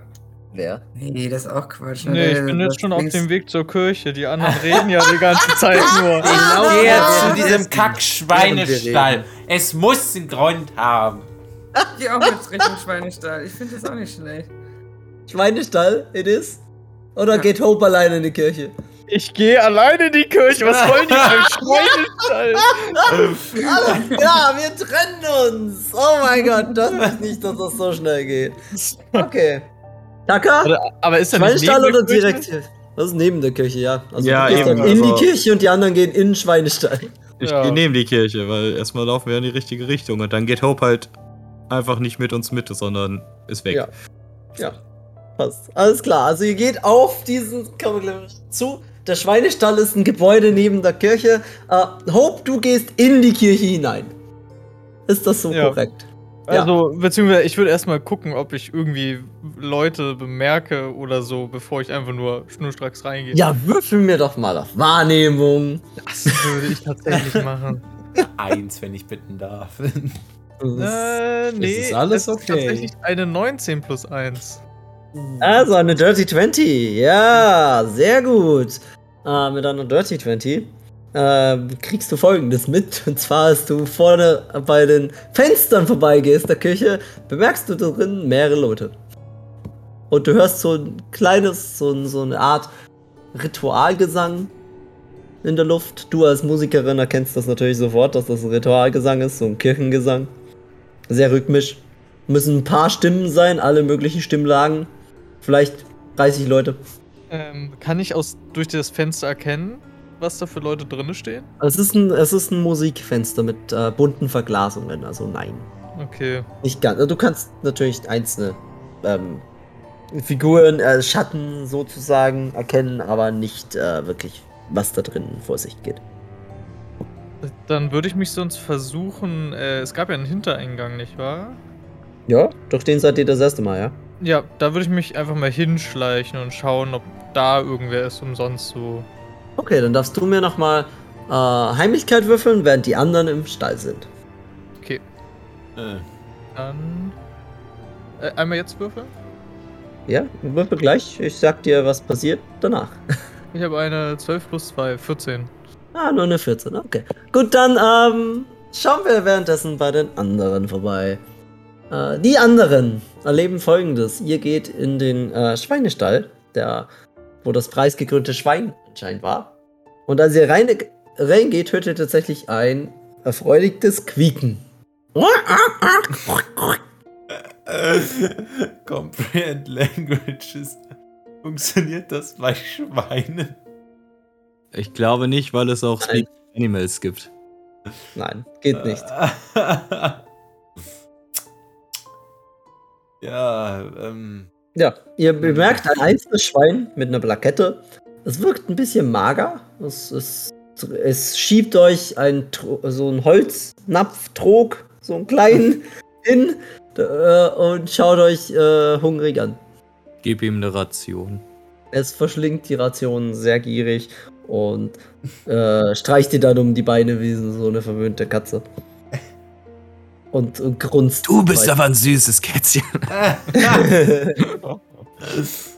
Speaker 1: Wer?
Speaker 2: nee, das ist auch Quatsch. ne?
Speaker 5: Nee, ich bin jetzt schon auf dem Weg zur Kirche. Die anderen reden ja die ganze Zeit nur.
Speaker 3: Ich
Speaker 1: Genau,
Speaker 3: gehe
Speaker 1: ja,
Speaker 3: zu
Speaker 1: ja,
Speaker 3: diesem
Speaker 1: ja.
Speaker 3: Kack-Schweinestall. Es muss einen Grund haben.
Speaker 2: Ich gehe auch jetzt Richtung Schweinestall. Ich finde das auch nicht schlecht.
Speaker 1: Schweinestall, it is? Oder geht Hope alleine in die Kirche?
Speaker 5: Ich gehe alleine in die Kirche. Was wollen die beim Schweinestall?
Speaker 1: Klar, wir trennen uns! Oh mein Gott, das ist nicht, dass das so schnell geht. Okay. Taka?
Speaker 5: Oder- Aber ist er nicht
Speaker 1: Schweinestall oder direkt? Das ist neben der Kirche, ja. Also
Speaker 6: Ja,
Speaker 1: du gehst
Speaker 6: eben,
Speaker 1: dann in
Speaker 6: also-
Speaker 1: die Kirche und die anderen gehen in den Schweinestall.
Speaker 6: Ich
Speaker 5: Ja.
Speaker 6: gehe neben die Kirche, weil erstmal laufen wir in die richtige Richtung und dann geht Hope halt einfach nicht mit uns mit, sondern ist weg.
Speaker 1: Ja. Ja, passt. Alles klar. Also ihr geht auf diesen gleich zu. Der Schweinestall ist ein Gebäude neben der Kirche. Äh, Hope, du gehst in die Kirche hinein. Ist das so
Speaker 5: Ja.
Speaker 1: korrekt? Ja.
Speaker 5: Also, beziehungsweise ich würde erstmal gucken, ob ich irgendwie Leute bemerke oder so, bevor ich einfach nur schnurstracks reingehe.
Speaker 1: Ja, würfel mir doch mal auf Wahrnehmung.
Speaker 5: Das würde ich tatsächlich machen.
Speaker 3: Eins, wenn ich bitten darf.
Speaker 5: äh, nee.
Speaker 6: ist alles
Speaker 5: es
Speaker 6: okay.
Speaker 5: tatsächlich eine 19 plus 1.
Speaker 1: Also eine Dirty 20. Ja, sehr gut. Äh, mit einer Dirty 20 äh, kriegst du folgendes mit. Und zwar, als du vorne bei den Fenstern vorbeigehst der Küche, bemerkst du drin mehrere Leute. Und du hörst so ein kleines, so, so eine Art Ritualgesang in der Luft. Du als Musikerin erkennst das natürlich sofort, dass das ein Ritualgesang ist, so ein Kirchengesang. Sehr rhythmisch. Müssen ein paar Stimmen sein, alle möglichen Stimmlagen. Vielleicht 30 Leute.
Speaker 5: Ähm, kann ich aus, durch das Fenster erkennen, was da für Leute drinne stehen?
Speaker 1: Es ist ein, es ist ein Musikfenster mit äh, bunten Verglasungen, also nein.
Speaker 5: Okay.
Speaker 1: Nicht ganz. Also Du kannst natürlich einzelne ähm, Figuren, äh, Schatten sozusagen erkennen, aber nicht äh, wirklich, was da drin vor sich geht.
Speaker 5: Dann würde ich mich sonst versuchen. Äh, es gab ja einen Hintereingang, nicht wahr?
Speaker 1: Ja, durch den seid ihr das erste Mal, ja?
Speaker 5: Ja, da würde ich mich einfach mal hinschleichen und schauen, ob da irgendwer ist und sonst so.
Speaker 1: Okay, dann darfst du mir nochmal äh, Heimlichkeit würfeln, während die anderen im Stall sind.
Speaker 5: Okay,
Speaker 3: Äh,
Speaker 5: dann. Äh, einmal jetzt würfeln?
Speaker 1: Ja, würfel gleich. Ich sag dir, was passiert danach.
Speaker 5: Ich habe eine 12 plus 2, 14.
Speaker 1: Ah, nur eine 14, okay. Gut, dann ähm, schauen wir währenddessen bei den anderen vorbei. Äh, die anderen erleben folgendes. Ihr geht in den äh, Schweinestall, der, wo das preisgekrönte Schwein anscheinend war. Und als ihr rein, reingeht, hört ihr tatsächlich ein erfreuliches Quieken.
Speaker 3: Comprehend Languages. Funktioniert das bei Schweinen?
Speaker 6: Ich glaube nicht, weil es auch. Speak Animals gibt.
Speaker 1: Nein, geht nicht.
Speaker 3: ja, ähm.
Speaker 1: Ja, ihr bemerkt ein einzelnes Schwein mit einer Plakette. Es wirkt ein bisschen mager. Es, es, es schiebt euch ein, Tro- so einen Holznapftrog, so einen kleinen, hin äh, und schaut euch äh, hungrig an.
Speaker 6: Gib ihm eine Ration.
Speaker 1: Es verschlingt die Rationen sehr gierig und äh, streicht dir dann um die Beine wie so eine verwöhnte Katze. Und, und grunzt.
Speaker 7: Du bist aber ein süßes Kätzchen.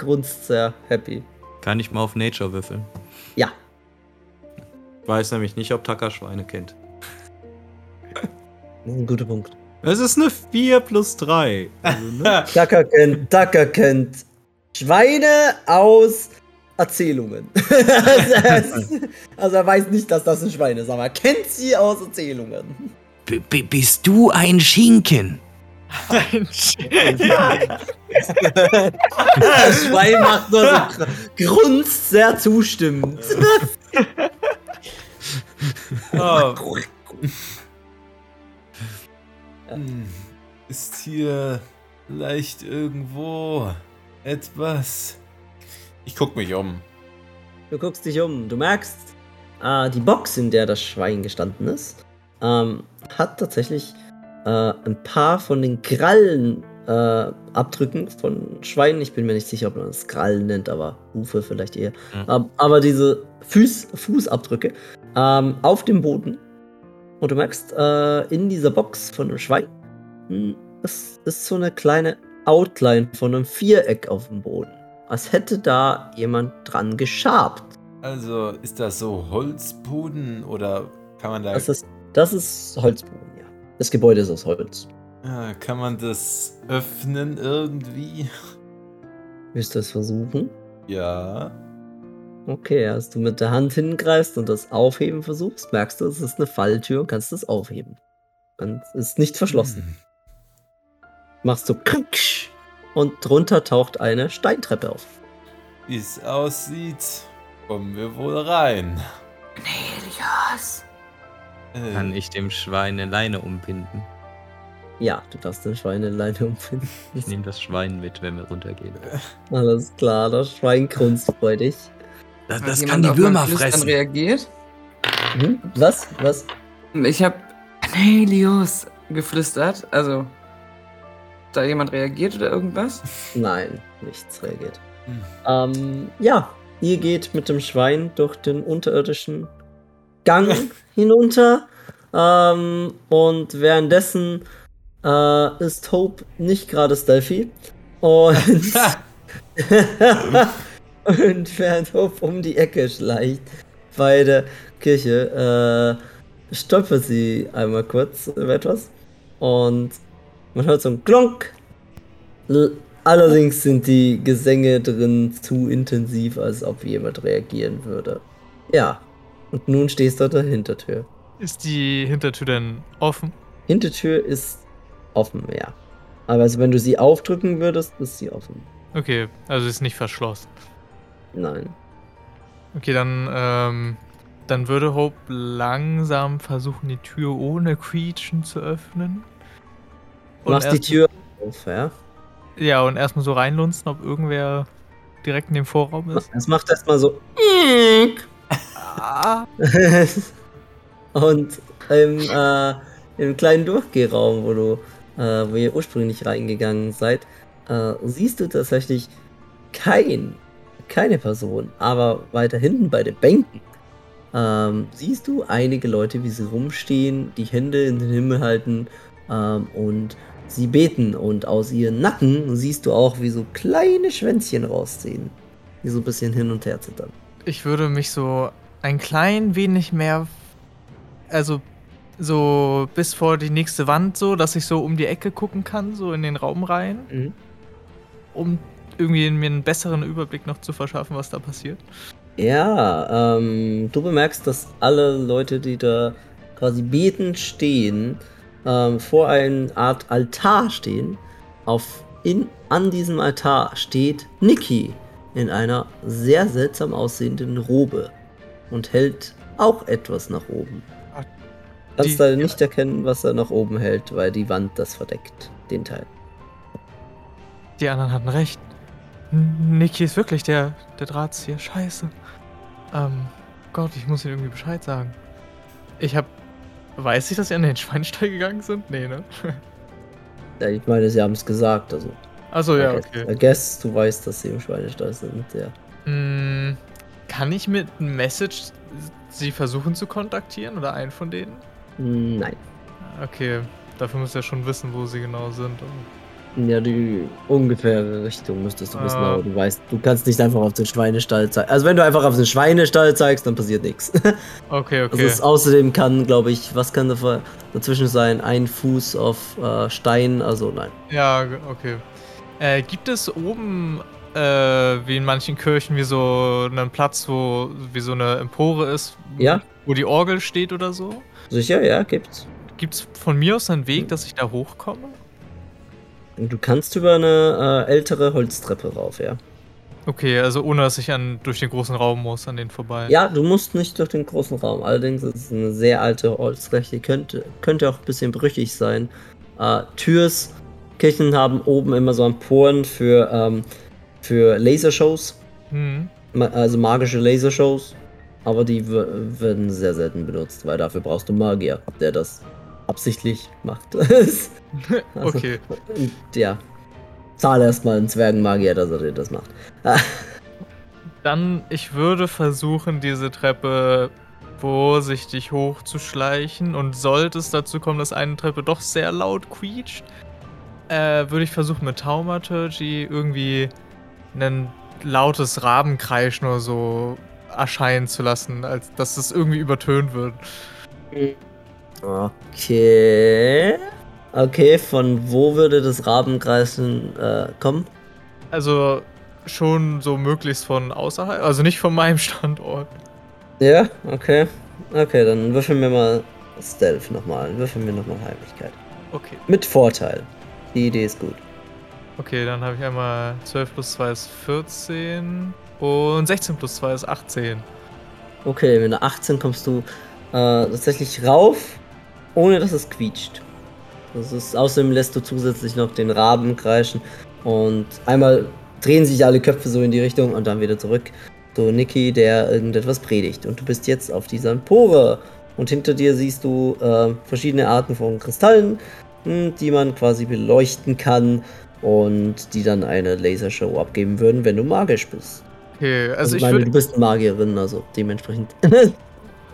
Speaker 1: grunzt sehr happy.
Speaker 6: Kann ich mal auf Nature würfeln?
Speaker 1: Ja.
Speaker 6: Ich weiß nämlich nicht, ob Taka Schweine kennt.
Speaker 1: Ein guter Punkt.
Speaker 6: Es ist eine 4 plus 3. Also, ne?
Speaker 1: Tucker kennt, Tucker kennt Schweine aus Erzählungen. also, er also er weiß nicht, dass das ein Schwein ist, aber er kennt sie aus Erzählungen.
Speaker 7: -b bist du ein Schinken?
Speaker 1: Das Schwein macht nur so grunzt sehr zustimmend.
Speaker 3: Oh. Hm, Ist hier vielleicht irgendwo etwas? Ich guck mich um.
Speaker 1: Du guckst dich um, du merkst, äh, die Box, in der das Schwein gestanden ist, ähm, hat tatsächlich äh, ein paar von den Krallen äh, Abdrücken von Schweinen. Ich bin mir nicht sicher, ob man das Krallen nennt, aber Hufe vielleicht eher.
Speaker 6: Mhm.
Speaker 1: Ähm, aber diese Fuß, Fußabdrücke ähm, auf dem Boden. Und du merkst, äh, in dieser Box von einem Schwein, hm, das ist so eine kleine Outline von einem Viereck auf dem Boden. Als hätte da jemand dran geschabt.
Speaker 3: Also, ist das so Holzboden oder kann man da.
Speaker 1: Das ist, das ist Holzboden, ja. Das Gebäude ist aus Holz.
Speaker 3: Ah, kann man das öffnen irgendwie?
Speaker 1: Willst du es versuchen?
Speaker 3: Ja.
Speaker 1: Okay, als du mit der Hand hingreifst und das Aufheben versuchst, merkst du, es ist eine Falltür und kannst es aufheben. Und es ist nicht verschlossen.
Speaker 3: Hm.
Speaker 1: Machst du kricksch und drunter taucht eine Steintreppe auf.
Speaker 3: Wie es aussieht, kommen wir wohl rein.
Speaker 2: Helios!
Speaker 3: Äh,
Speaker 6: Kann ich dem Schwein eine Leine umbinden?
Speaker 1: Ja, du darfst den Schweineleine umfinden.
Speaker 6: Ich nehme das Schwein mit, wenn wir runtergehen.
Speaker 1: Alles klar, das Schwein grunzt freudig.
Speaker 7: Das, das kann die Würmer fressen.
Speaker 2: reagiert?
Speaker 1: Hm? Was? Was?
Speaker 2: Ich habe Helios geflüstert. Also, da jemand reagiert oder irgendwas?
Speaker 1: Nein, nichts reagiert.
Speaker 3: Hm.
Speaker 1: Ähm, ja, ihr geht mit dem Schwein durch den unterirdischen Gang hinunter. Ähm, und währenddessen äh, ist Hope nicht gerade stealthy. Und, und während Hope um die Ecke schleicht bei der Kirche, äh, stolpert sie einmal kurz über etwas. Und man hört so ein Klonk. Allerdings sind die Gesänge drin zu intensiv, als ob jemand reagieren würde. Ja. Und nun stehst du an der Hintertür.
Speaker 5: Ist die Hintertür denn offen?
Speaker 1: Hintertür ist offen, ja. Aber also wenn du sie aufdrücken würdest, ist sie offen.
Speaker 5: Okay, also ist nicht verschlossen.
Speaker 1: Nein.
Speaker 5: Okay, dann, ähm, dann würde Hope langsam versuchen, die Tür ohne Quietschen zu öffnen.
Speaker 1: Du machst die Tür auf, ja.
Speaker 5: Ja, und erstmal so reinlunzen, ob irgendwer direkt in dem Vorraum ist.
Speaker 1: Das macht erstmal so. Und im, äh, im kleinen Durchgehraum, wo du, äh, wo ihr ursprünglich reingegangen seid, äh, siehst du tatsächlich kein, keine Person. Aber weiter hinten bei den Bänken ähm, siehst du einige Leute, wie sie rumstehen, die Hände in den Himmel halten ähm, und sie beten. Und aus ihren Nacken siehst du auch, wie so kleine Schwänzchen rausziehen. die so ein bisschen hin und her zittern.
Speaker 5: Ich würde mich so ein klein wenig mehr, also so bis vor die nächste Wand so, dass ich so um die Ecke gucken kann, so in den Raum rein,
Speaker 1: Mhm.
Speaker 5: um irgendwie mir einen besseren Überblick noch zu verschaffen, was da passiert.
Speaker 1: Ja, ähm, du bemerkst, dass alle Leute, die da quasi betend stehen, ähm, vor einer Art Altar stehen. Auf in, an diesem Altar steht Niki in einer sehr seltsam aussehenden Robe und hält auch etwas nach oben. Kannst leider nicht erkennen, was er nach oben hält, weil die Wand das verdeckt, den Teil.
Speaker 5: Die anderen hatten recht. Niki ist wirklich der, der Drahtzieher. Scheiße. Ähm, Gott, ich muss ihm irgendwie Bescheid sagen. Ich hab. Weiß ich, dass sie an den Schweinstall gegangen sind? Nee, ne?
Speaker 1: Ja, ich meine, sie haben es gesagt, also.
Speaker 5: Achso, ja,
Speaker 1: guess-
Speaker 5: okay.
Speaker 1: I guess, du weißt, dass sie im Schweinestall sind, ja.
Speaker 5: Mm, Kann ich mit einem Message sie versuchen zu kontaktieren oder einen von denen?
Speaker 1: Nein.
Speaker 5: Okay, dafür muss er schon wissen, wo sie genau sind.
Speaker 1: Ja, die ungefähre Richtung müsstest du wissen,
Speaker 5: Ah.
Speaker 1: aber du weißt, du kannst nicht einfach auf den Schweinestall zeigen. Also wenn du einfach auf den Schweinestall zeigst, dann passiert nichts.
Speaker 5: Okay,
Speaker 1: Also
Speaker 5: okay.
Speaker 1: es außerdem kann, glaube ich, was kann da dazwischen sein? Ein Fuß auf äh, Stein, also nein.
Speaker 5: Ja, okay. Äh, gibt es oben, äh, wie in manchen Kirchen, wie so einen Platz, wo wie so eine Empore ist,
Speaker 1: Ja.
Speaker 5: wo die Orgel steht oder so?
Speaker 1: Sicher, ja, gibt's.
Speaker 5: Gibt es von mir aus einen Weg, dass ich da hochkomme?
Speaker 1: Du kannst über eine äh, ältere Holztreppe rauf, ja.
Speaker 5: Okay, also ohne dass ich an, durch den großen Raum muss, an den vorbei.
Speaker 1: Ja, du musst nicht durch den großen Raum. Allerdings ist es eine sehr alte Holzfläche, die könnte, könnte auch ein bisschen brüchig sein. Äh, Türs, Kirchen haben oben immer so Emporen für, ähm, für Lasershows,
Speaker 5: Hm.
Speaker 1: ma- also magische Lasershows. Aber die werden sehr selten benutzt, weil dafür brauchst du Magier, der das absichtlich macht. Also,
Speaker 5: Okay.
Speaker 1: ja, zahle erstmal einen Zwergenmagier, dass er dir das macht.
Speaker 5: Dann, ich würde versuchen, diese Treppe vorsichtig hochzuschleichen und sollte es dazu kommen, dass eine Treppe doch sehr laut quietscht, äh, würde ich versuchen mit Taumaturgy irgendwie ein lautes Rabenkreischen oder so erscheinen zu lassen, als dass es irgendwie übertönt wird.
Speaker 1: Okay. Okay, von wo würde das Rabenkreisen äh, kommen?
Speaker 5: Also schon so möglichst von außerhalb, also nicht von meinem Standort.
Speaker 1: Ja, okay. Okay, dann würfeln wir mal Stealth nochmal. Würfeln wir nochmal Heimlichkeit.
Speaker 5: Okay.
Speaker 1: Mit Vorteil. Die Idee ist gut.
Speaker 5: Okay, dann habe ich einmal 12 plus 2 ist 14 und 16 plus 2 ist 18.
Speaker 1: Okay, mit einer 18 kommst du äh, tatsächlich rauf, ohne dass es quietscht. Das ist, außerdem lässt du zusätzlich noch den Raben kreischen und einmal drehen sich alle Köpfe so in die Richtung und dann wieder zurück. So Niki, der irgendetwas predigt. Und du bist jetzt auf dieser Empore. Und hinter dir siehst du äh, verschiedene Arten von Kristallen, die man quasi beleuchten kann und die dann eine Lasershow abgeben würden, wenn du magisch bist.
Speaker 5: Okay, also ich
Speaker 1: meine,
Speaker 5: würde
Speaker 1: du bist Magierin, also dementsprechend.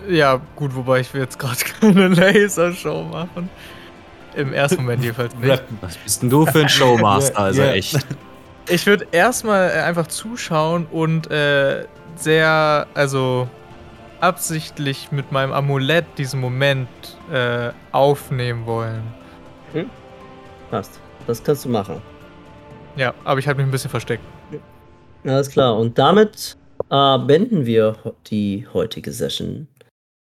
Speaker 5: Ja, gut, wobei ich will jetzt gerade keine Lasershow machen. Im ersten Moment jedenfalls nicht.
Speaker 6: Was bist denn du für ein Showmaster? Also
Speaker 3: Ja.
Speaker 6: echt.
Speaker 5: Ich würde erstmal äh, einfach zuschauen und äh, sehr, also absichtlich mit meinem Amulett diesen Moment äh, aufnehmen wollen.
Speaker 1: Passt. Das kannst du machen.
Speaker 5: Ja, aber ich habe mich ein bisschen versteckt.
Speaker 1: Alles klar. Und damit äh, beenden wir die heutige Session.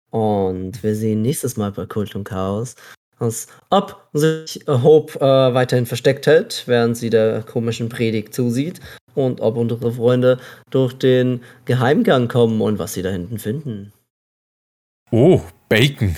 Speaker 1: Und wir sehen nächstes Mal bei Kult und Chaos, dass ob sich Hope äh, weiterhin versteckt hält, während sie der komischen Predigt zusieht. Und ob unsere Freunde durch den Geheimgang kommen und was sie da hinten finden.
Speaker 3: Oh, Bacon.